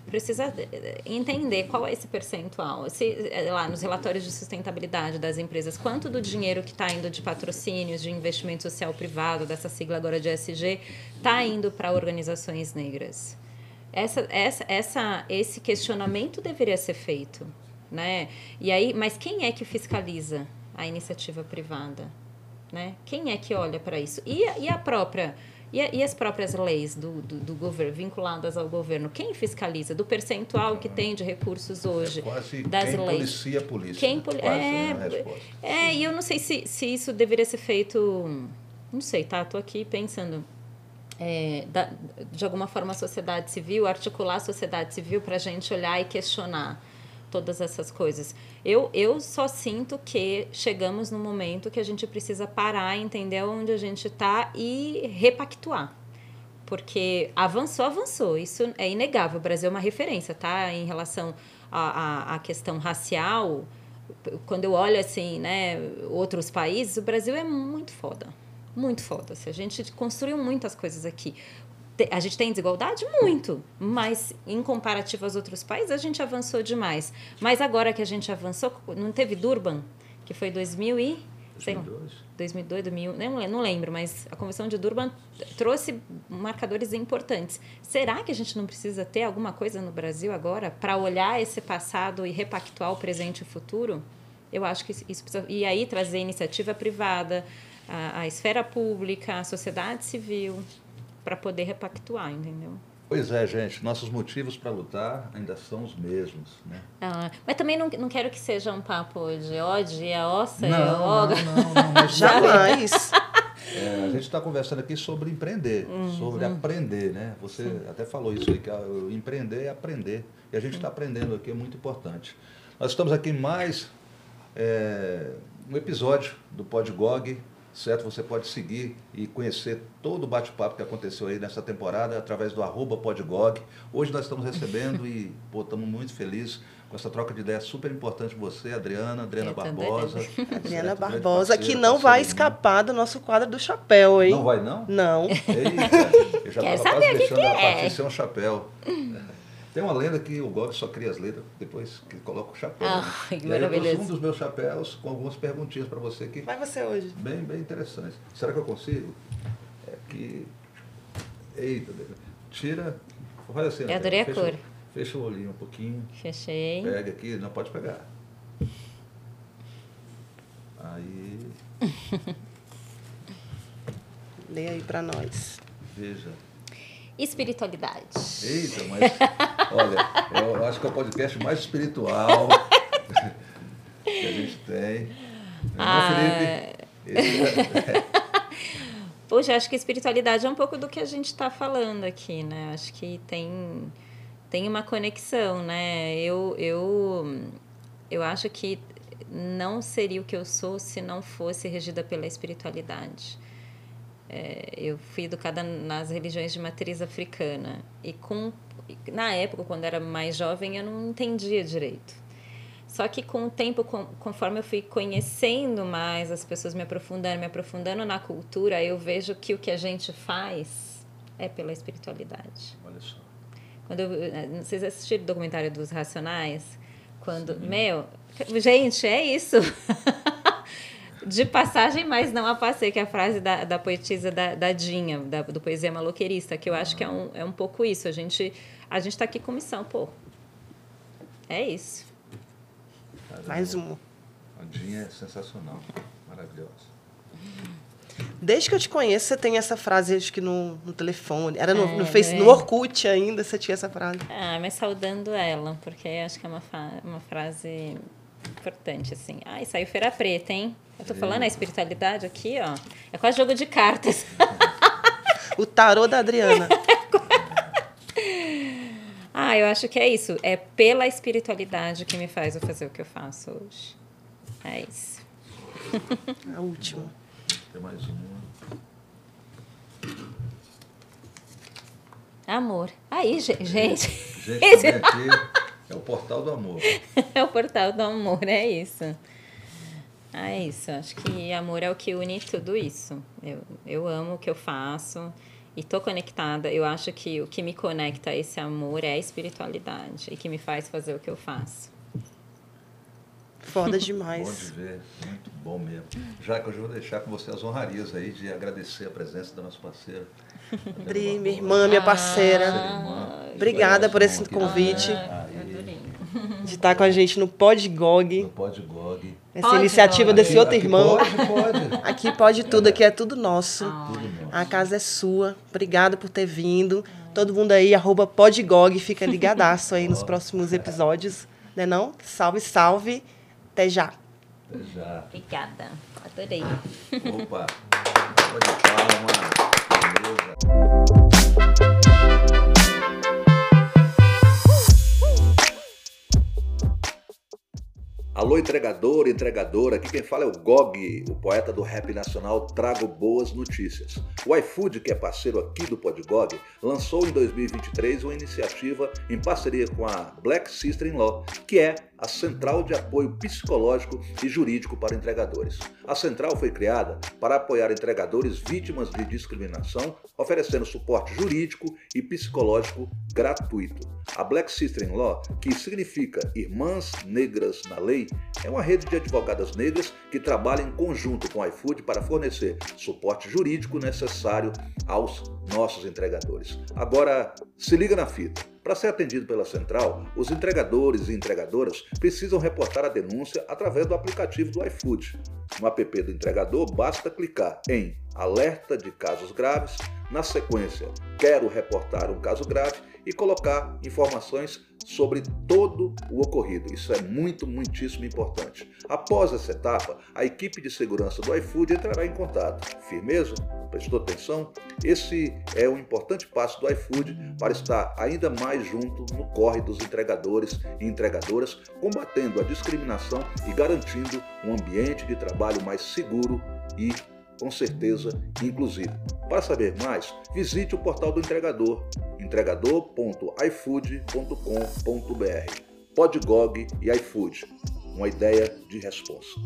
S3: precisa eh, entender qual é esse percentual. Se, eh, lá nos relatórios de sustentabilidade das empresas, quanto do dinheiro que está indo de patrocínios, de investimento social privado, dessa sigla agora de ESG, está indo para organizações negras? Essa, essa, essa, esse questionamento deveria ser feito. Né? E aí, mas quem é que fiscaliza a iniciativa privada? Né? Quem é que olha para isso? E, e a própria e, e as próprias leis do, do, do, governo, vinculadas ao governo, quem fiscaliza? Do percentual que tem de recursos hoje,
S1: é quase
S3: das
S1: quem
S3: leis.
S1: policia a polícia.
S3: Quem poli
S1: quase
S3: é, é, e eu não sei se, se isso deveria ser feito. Não sei, tá? Estou aqui pensando. É, da, de alguma forma, a sociedade civil, articular a sociedade civil para a gente olhar e questionar todas essas coisas. Eu, eu só sinto que chegamos no momento que a gente precisa parar, entender onde a gente está e repactuar. Porque avançou, avançou. Isso é inegável. O Brasil é uma referência, tá? Em relação à, à, questão racial. Quando eu olho, assim, né, outros países, o Brasil é muito foda muito foda. -se. A gente construiu muitas coisas aqui a gente tem desigualdade? Muito. Mas, em comparativo aos outros países, a gente avançou demais. Mas agora que a gente avançou, não teve Durban, que foi 2000 e... 2002. 2002, 2001, não, não lembro, mas a Convenção de Durban trouxe marcadores importantes. Será que a gente não precisa ter alguma coisa no Brasil agora para olhar esse passado e repactuar o presente e o futuro? Eu acho que isso precisa. E aí trazer iniciativa privada, a, a esfera pública, a sociedade civil, para poder repactuar, entendeu?
S1: Pois é, gente, nossos motivos para lutar ainda são os mesmos, né?
S3: Ah, mas também não, não quero que seja um papo de ódio, a ossa
S1: não,
S3: e a
S1: oga. Não, não, não, mas
S2: jamais.
S1: É, a gente está conversando aqui sobre empreender, uhum. sobre aprender, né? Você Sim. até falou isso aí, que empreender é aprender. E a gente está aprendendo aqui, é muito importante. Nós estamos aqui em mais é, um episódio do Podgog, certo? Você pode seguir e conhecer todo o bate-papo que aconteceu aí nessa temporada através do arroba Podgog. Hoje nós estamos recebendo e pô, estamos muito felizes com essa troca de ideias super importante você, Adriana, Adriana Barbosa.
S2: Adriana Barbosa, que não vai escapar do nosso quadro do chapéu, hein?
S1: Não vai, não?
S2: Não.
S1: Eita, eu já estava quase deixando que a é. Patrícia um chapéu. Tem uma lenda que o Gob só cria as letras depois que coloca o chapéu.
S3: Ah,
S1: né?
S3: que maravilhoso.
S1: um dos meus chapéus com algumas perguntinhas para você que
S2: vai você hoje.
S1: Bem, bem interessante. Será que eu consigo? É que eita, tira, faz assim.
S3: Eu adorei a cor.
S1: Fecha o olhinho um pouquinho.
S3: Fechei.
S1: Pega aqui, não pode pegar. Aí.
S2: Lê aí para nós.
S1: Veja.
S3: Espiritualidade.
S1: Eita, mas olha, eu acho que é o podcast mais espiritual que a gente tem. Não, ah, Felipe? Esse...
S3: Poxa, acho que espiritualidade é um pouco do que a gente está falando aqui, né? Acho que tem tem uma conexão, né? Eu, eu, eu acho que não seria o que eu sou se não fosse regida pela espiritualidade. É, eu fui educada nas religiões de matriz africana e com na época quando era mais jovem eu não entendia direito só que com o tempo conforme eu fui conhecendo mais as pessoas me aprofundando me aprofundando na cultura eu vejo que o que a gente faz é pela espiritualidade
S1: olha só
S3: quando eu, eh, vocês assistiram o documentário dos Racionais? Quando, Sim. meu, gente, é isso. de passagem, mas não a passei, que é a frase da, da poetisa da, da Dinha, da, do Poesia Maloqueirista, que eu acho que é um, é um pouco isso. A gente a gente está aqui com missão, pô. É isso.
S2: Caramba. Mais um.
S1: A Dinha é sensacional, maravilhosa.
S2: Desde que eu te conheço, você tem essa frase, acho que no, no telefone. Era no, é, no, face, é. no Orkut ainda, você tinha essa frase.
S3: Ah, mas saudando ela, porque acho que é uma, uma frase importante, assim. Ai, saiu feira preta, hein? Eu tô falando a espiritualidade aqui, ó. É quase jogo de cartas.
S2: o tarô da Adriana.
S3: ah, eu acho que é isso. É pela espiritualidade que me faz eu fazer o que eu faço hoje. É isso.
S2: A última.
S1: Tem mais uma.
S3: Amor. Aí, gente.
S1: Gente, Esse... aqui é o portal do amor.
S3: é o portal do amor, é isso. É isso. Acho que amor é o que une tudo isso. Eu, eu amo o que eu faço e tô conectada. Eu acho que o que me conecta a esse amor é a espiritualidade e que me faz fazer o que eu faço.
S2: Foda demais.
S1: bom de ver, muito bom mesmo. Já que eu vou deixar com você as honrarias aí de agradecer a presença da nossa parceira.
S2: Dri, minha irmã, minha parceira. Ah, Obrigada por esse convite.
S3: Ah,
S2: de estar com a gente no Podgog.
S1: No Podgog.
S2: Essa pode, iniciativa desse outro
S1: aqui
S2: irmão.
S1: Pode, pode.
S2: Aqui pode tudo, é. aqui é tudo nosso. Ah. A casa é sua. Obrigada por ter vindo. Todo mundo aí, arroba Podgog, fica ligadaço aí nos próximos episódios. Né não? Salve, salve. Até já.
S1: Até já.
S3: Obrigada. Adorei.
S1: Opa. Pode palma. Beleza. Alô, entregador, entregadora, aqui quem fala é o Gog, o poeta do rap nacional Trago Boas Notícias. O iFood, que é parceiro aqui do Podgog, lançou em 2023 uma iniciativa em parceria com a Black Sister in Law, que é a Central de Apoio Psicológico e Jurídico para Entregadores. A central foi criada para apoiar entregadores vítimas de discriminação, oferecendo suporte jurídico e psicológico gratuito. A Black Sister in Law, que significa Irmãs Negras na Lei, é uma rede de advogadas negras que trabalha em conjunto com o iFood para fornecer suporte jurídico necessário aos nossos entregadores. Agora, se liga na fita. Para ser atendido pela central, os entregadores e entregadoras precisam reportar a denúncia através do aplicativo do iFood. No app do entregador, basta clicar em Alerta de casos graves, na sequência Quero reportar um caso grave e colocar informações sobre todo o ocorrido. Isso é muito, muitíssimo importante. Após essa etapa, a equipe de segurança do iFood entrará em contato. Firmeza? Prestou atenção? Esse é um importante passo do iFood para estar ainda mais junto no corre dos entregadores e entregadoras, combatendo a discriminação e garantindo um ambiente de trabalho mais seguro e com certeza inclusivo. Para saber mais, visite o portal do entregador, entregador.ifood.com.br. Podgog e iFood, uma ideia de resposta.